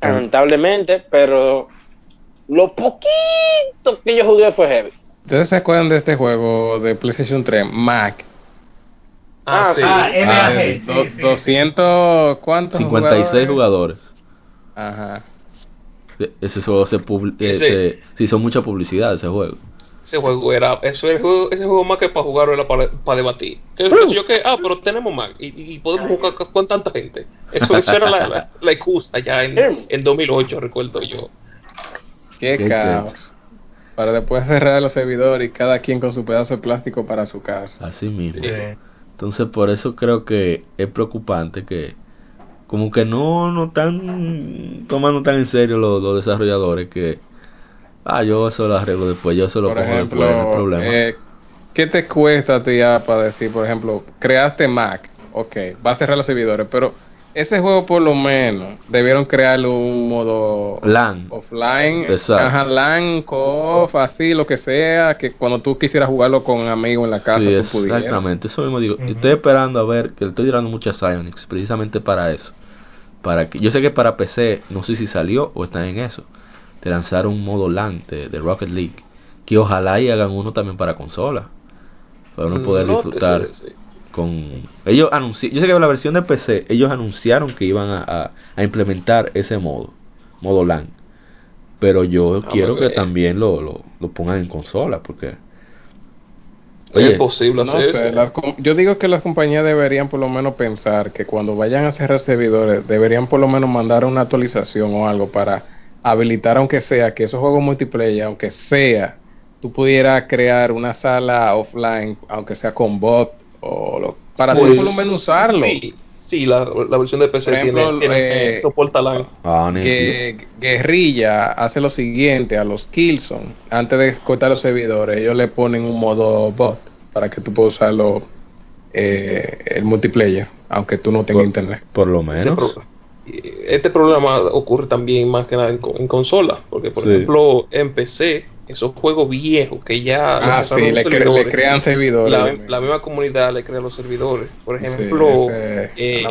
lamentablemente pero lo poquito que yo jugué fue heavy ¿Ustedes se acuerdan de este juego de PlayStation 3, Mac? Ah, sí. Ah. Ah, MAG, sí, sí. 200, ¿cuántos 56 jugadores. Ajá. Ese juego se, publi- Ese- se- se hizo mucha publicidad ese juego. Ese juego era, eso era el juego, ese juego más que para jugar era para, para debatir. Que- que yo que, ah, pero tenemos Mac y, y podemos jugar con, con tanta gente. Eso, eso era la, la, la excusa ya en, en 2008, recuerdo yo. Qué, Qué caos. Para después cerrar los servidores y cada quien con su pedazo de plástico para su casa. Así mismo. Sí. Entonces por eso creo que es preocupante que como que no no están tomando tan en serio los, los desarrolladores que ah yo eso lo arreglo después, yo eso lo Por pongo ejemplo, después, no hay problema. eh, ¿qué te cuesta a ti ya para decir, por ejemplo, creaste Mac? Ok, va a cerrar los servidores, pero ese juego por lo menos debieron crearle un modo LAN. offline, Exacto. ajá, LAN, co así, lo que sea, que cuando tú quisieras jugarlo con amigos en la casa, Sí, tú es- pudieras. exactamente, eso mismo digo. Estoy esperando a ver, que le estoy tirando muchas Psyonix, precisamente para eso. Para que, yo sé que para PC, no sé si salió o está en eso, de lanzar un modo LAN de, de Rocket League. Que ojalá y hagan uno también para consola. para uno poder No, disfrutar sí, sí. Con ellos anunci yo sé que la versión de PC ellos anunciaron que iban a, a- a implementar ese modo modo LAN pero yo Ah, quiero que bien. también lo, lo, lo pongan en consola porque es posible No hacer sé, eso. las yo digo que las compañías deberían por lo menos pensar que cuando vayan a cerrar servidores, deberían por lo menos mandar una actualización o algo para habilitar, aunque sea, que esos juegos multiplayer, aunque sea, tú pudieras crear una sala offline, aunque sea con bot, o lo- para Pues, por lo menos usarlo. Sí, sí la, la versión de PC Por ejemplo, tiene, tiene eh, soporta LAN. ah, que Guerrilla hace lo siguiente a los Killzone, antes de cortar los servidores, ellos le ponen un modo bot para que tú puedas usarlo eh, el multiplayer, aunque tú no tengas Por- internet. por lo menos este problema ocurre también más que nada en, en consola, porque por Sí. ejemplo en PC, esos juegos viejos que ya Ah, sí, le, cre- crean servidores. la, la misma comunidad le crea los servidores. Por Sí, ejemplo, ese- eh,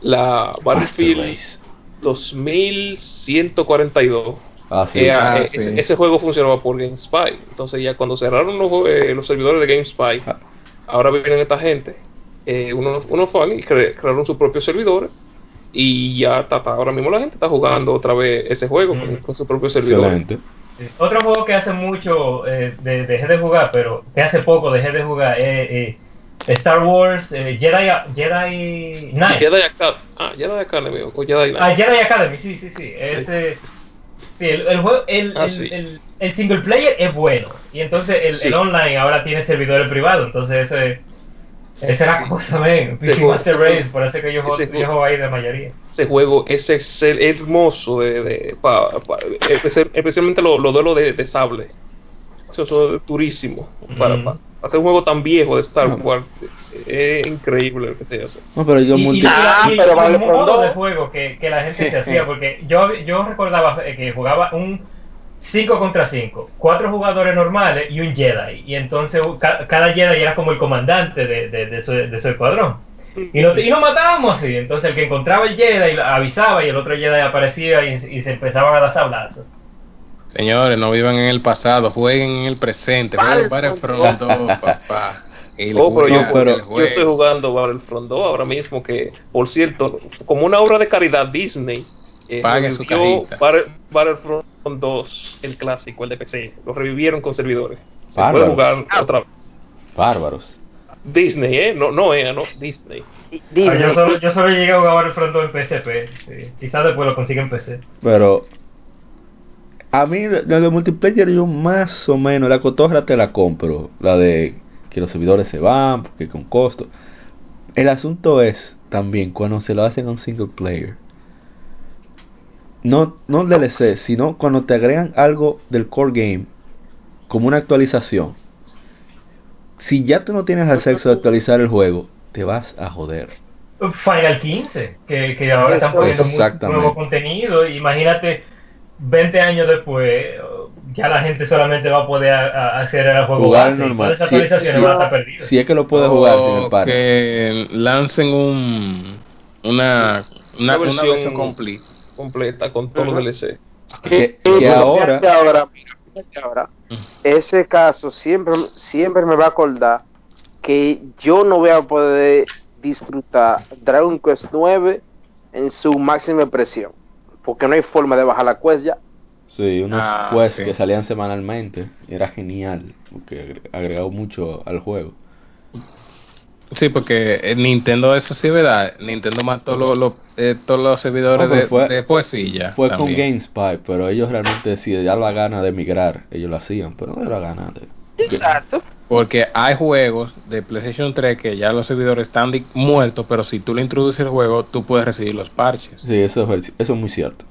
la Battlefield Race. 2142. ah, sí. eh, Ah, eh, sí. ese, ese juego funcionaba por GameSpy. Entonces ya cuando cerraron los, eh, los servidores de GameSpy, Ah. ahora vienen esta gente, eh, unos, unos fans y cre- crearon sus propios servidores. Y ya está, está- ahora mismo la gente está jugando otra vez ese juego con, Mm. con servidores. excelente Sí. Otro juego que hace mucho eh, de- dejé de jugar, pero que hace poco dejé de jugar, es Star Wars eh, Jedi, Jedi Knight. Jedi Academy. Ah, Jedi Academy o Jedi Knight. Ah, Jedi Academy, sí, sí, sí. Ese, sí, el, el juego, el, Ah, el- sí. el- el single player es bueno. Y entonces el, Sí. el online ahora tiene servidores privados. Entonces ese, esa es la cosa, man. PC juego- Master Race, juego- por eso que yo, juego- yo juego- ahí de mayoría. ese juego es excel- hermoso de, de pa- pa- espe- especialmente los lo duelos de, de sable eso, es durísimo para, Mm. para hacer un juego tan viejo de Star. Wars es increíble lo que se hace no pero yo y, multi y, Ah, y- pero vale un modo de juego que, que la gente se hacía, porque yo, yo recordaba que jugaba un 5 contra 5, cuatro jugadores normales y un Jedi, y entonces ca- cada Jedi era como el comandante de, de, de su, de su escuadrón. Y nos, y nos matábamos así, entonces el que encontraba el Jedi avisaba y el otro Jedi aparecía y, y se empezaban a dar sablazos. Señores, no vivan en el pasado, jueguen en el presente. Jueguen Battlefront 2, papá. Y Oh, pero yo, No, pero- yo estoy jugando Battlefront 2 ahora mismo que, por cierto, como una obra de caridad Disney eh, Pague su cajita. Battle- Battlefront 2, el clásico, el de PC, lo revivieron con servidores. Se Bárbaros. puede jugar otra vez. bárbaros Disney, ¿eh? No, no EA, no, Disney. Y- Ah, Disney. yo, solo, yo solo llegué a jugar el Front en PSP, sí. quizás después lo consiga en PC. pero a mí de, de multiplayer yo más o menos la cotorra te la compro la de que los servidores se van porque con costo el asunto es también cuando se lo hacen a un single player no no DLC sino cuando te agregan algo del core game como una actualización si ya tú no tienes acceso a actualizar el juego te vas a joder Final 15, que, que ahora están poniendo mucho exactamente. nuevo contenido. Imagínate, 20 años después, ya la gente solamente va a poder a- a hacer el juego Jugar base, y normal. Todas esas Si- si- van a estar perdidas. si es que lo puedes jugar sin el O par que lancen un una una, una versión- versión completa. Completa con todos los DLC. que, que ahora ese caso siempre, siempre me va a acordar que yo no voy a poder disfrutar Dragon Quest 9 en su máxima expresión, porque no hay forma de bajar la quest ya. Sí, unos Ah, quests sí. que salían semanalmente. Era genial, porque agre- agregó mucho al juego. Sí, porque eh, Nintendo, eso sí verdad. Nintendo mató los los- eh, todos los servidores No, de, fue- de poesía. Fue también. con GameSpy, pero ellos realmente, si ya la gana de migrar, ellos lo hacían, pero no era gana de. Exacto. Porque hay juegos de PlayStation 3 que ya los servidores están muertos, pero si tú le introduces el juego, tú puedes recibir los parches. Sí, eso es, eso es muy cierto.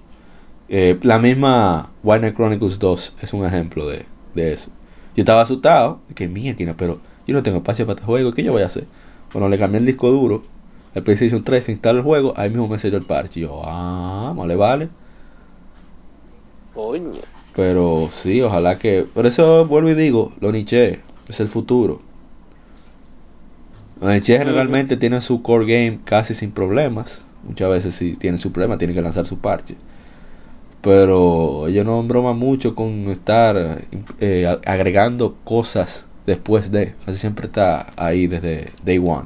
Eh, la misma Warner Chronicles 2 es un ejemplo de, de eso. Yo estaba asustado, que mierda, pero yo no tengo espacio para este juego, ¿qué yo voy a hacer? Cuando le cambié el disco duro, el PlayStation 3 se instala el juego, ahí mismo me selló el parche. Yo, ah, vale, vale. Coño. Pero sí, ojalá que. Por eso vuelvo y digo, lo niche es el futuro. Los niche generalmente tienen su core game casi sin problemas. Muchas veces si tienen su problema, tienen que lanzar su parche. Pero ellos no broman mucho con estar eh, agregando cosas después de, casi siempre está ahí desde day one.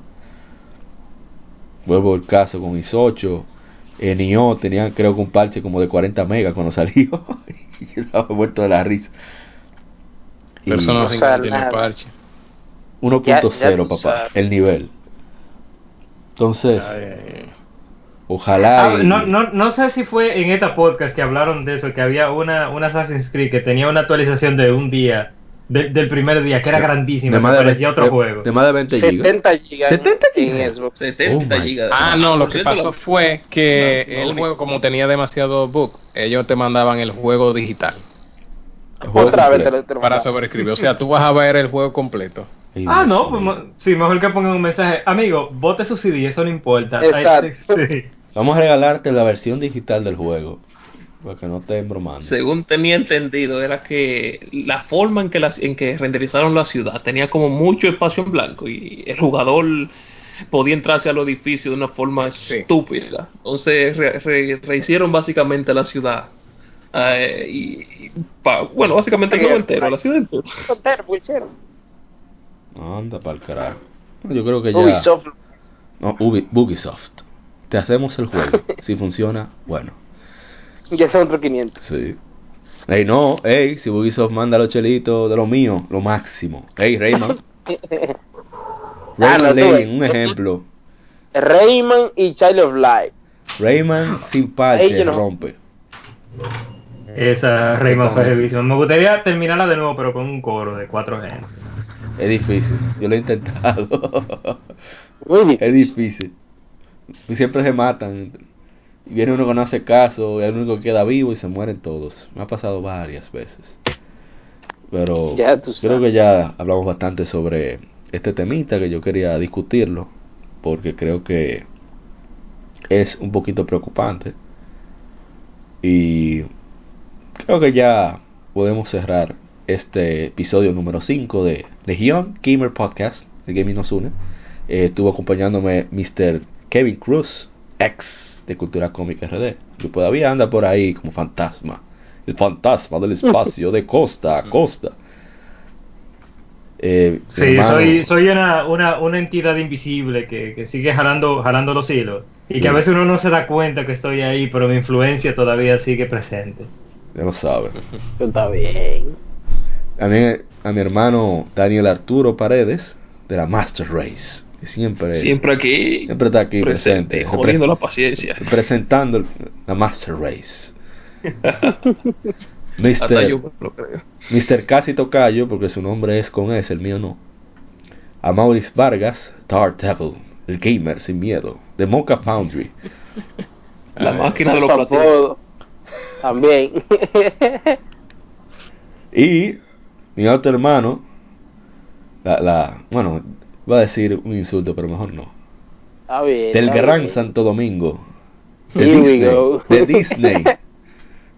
Vuelvo el caso con IS8, en IO tenían creo que un parche como de 40 megas cuando salió y yo estaba muerto de la risa. Persona o 5 sea, tiene parche. 1.0 Ya- ya tú papá, sabes. el nivel. Entonces, Ay, ay, ay. ojalá Ah, y- no, no, no sé si fue en esta podcast que hablaron de eso, que había una, una Assassin's Creed que tenía una actualización de un día, de- del primer día, que era más de parecía 20 otro de- juego. de más de 20 gigas. 70 gigas 70 en gigas. Xbox. 70 Oh gigas. Ah, no, lo que pasó fue que No, no, el único. juego, como tenía demasiado bug, ellos te mandaban el juego digital el juego Otra vez te te lo para sobreescribir. O sea, tú vas a ver el juego completo. Ah, no, pues, sí, mejor que pongan un mensaje. Amigo, bote su CD, eso no importa. Ay, Exacto. sí. Vamos a regalarte la versión digital del juego. Para que no te bromando. Según tenía entendido, era que la forma en que, las, en que renderizaron la ciudad tenía como mucho espacio en blanco y el jugador podía entrarse al edificio de una forma Sí. estúpida. Entonces re- re- rehicieron básicamente la ciudad. Eh, y, y pa- bueno, básicamente el juego entero, la ciudad entera. Anda para el carajo. Yo creo que ya. Ubisoft. No, Ubi- Ubisoft. Te hacemos el juego. si funciona, bueno. Ya son otros 500. Sí. Ey, no, ey, si Ubisoft manda los chelitos de lo mío, lo máximo. Ey, Rayman. Ah, Rayman no, Legend, un ejemplo. Rayman y Child of Light. Rayman sin parche Ey, yo no- rompe. Esa Rayman fue heavísima. Me gustaría terminarla de nuevo, pero con un coro de cuatro genes. Es difícil. Yo lo he intentado. Muy difícil. es difícil. Siempre se matan. Y viene uno que no hace caso, y el único que queda vivo y se mueren todos. Me ha pasado varias veces. Pero Ya tú creo que ya hablamos bastante sobre este temita que yo quería discutirlo. Porque creo que es un poquito preocupante. Y creo que ya podemos cerrar este episodio número 5 de Legión Gamer Podcast, el Gaming nos une. Eh, estuvo acompañándome Mr. Kevin Cruz, ex de Cultura Cómica RD, que todavía anda por ahí como fantasma. El fantasma del espacio de costa a costa. Eh, mi Sí, hermano- soy, soy una, una, una entidad invisible que, que sigue jalando, jalando los hilos. Y Sí. que a veces uno no se da cuenta que estoy ahí, pero mi influencia todavía sigue presente. Ya lo sabe. Está bien. También a mi hermano Daniel Arturo Paredes, de la Master Race. Que siempre, Siempre aquí, siempre está aquí presente, presente. jodiendo la paciencia. Presentando la Master Race. Yo lo creo. Mr. Casi Tocayo, porque su nombre es con S, el mío no. A Maurice Vargas, Dark Devil, el gamer sin miedo, de Mocha Foundry. La Ay, máquina de los platillos. También. Y mi otro hermano, la, la, bueno, voy a decir un insulto, pero mejor no. Está bien. Del está Gran bien. Santo Domingo. De Here we Disney. go. De Disney.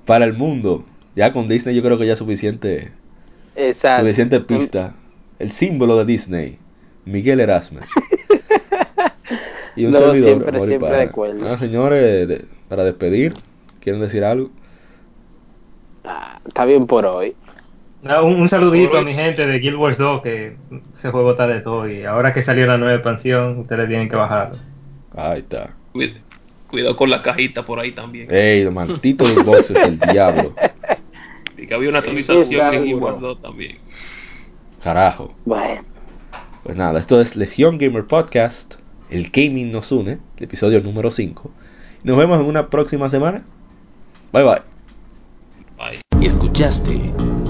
Para el mundo. Ya con Disney yo creo que ya es suficiente, Exacto. suficiente pista. El símbolo de Disney. Miguel Erasmus. Y un No, servidor, siempre, Amor siempre recuerdo. Ah, señores, de- para despedir, ¿quieren decir algo? Ah, está bien por hoy. Ah, Un, un saludito a mi gente de Guild Wars 2, que ese juego está de todo. Y ahora que salió la nueva expansión, ustedes tienen que bajarlo. Ahí está. Cuida- Cuidado con la cajita por ahí también. Ey, los malditos inboxes del diablo. Y que había una actualización en seguro. Igual 2 también. Carajo. Bueno. Pues nada, esto es Legión Gamer Podcast. El gaming nos une, el episodio número 5. Nos vemos en una próxima semana. Bye bye. Bye. Escuchaste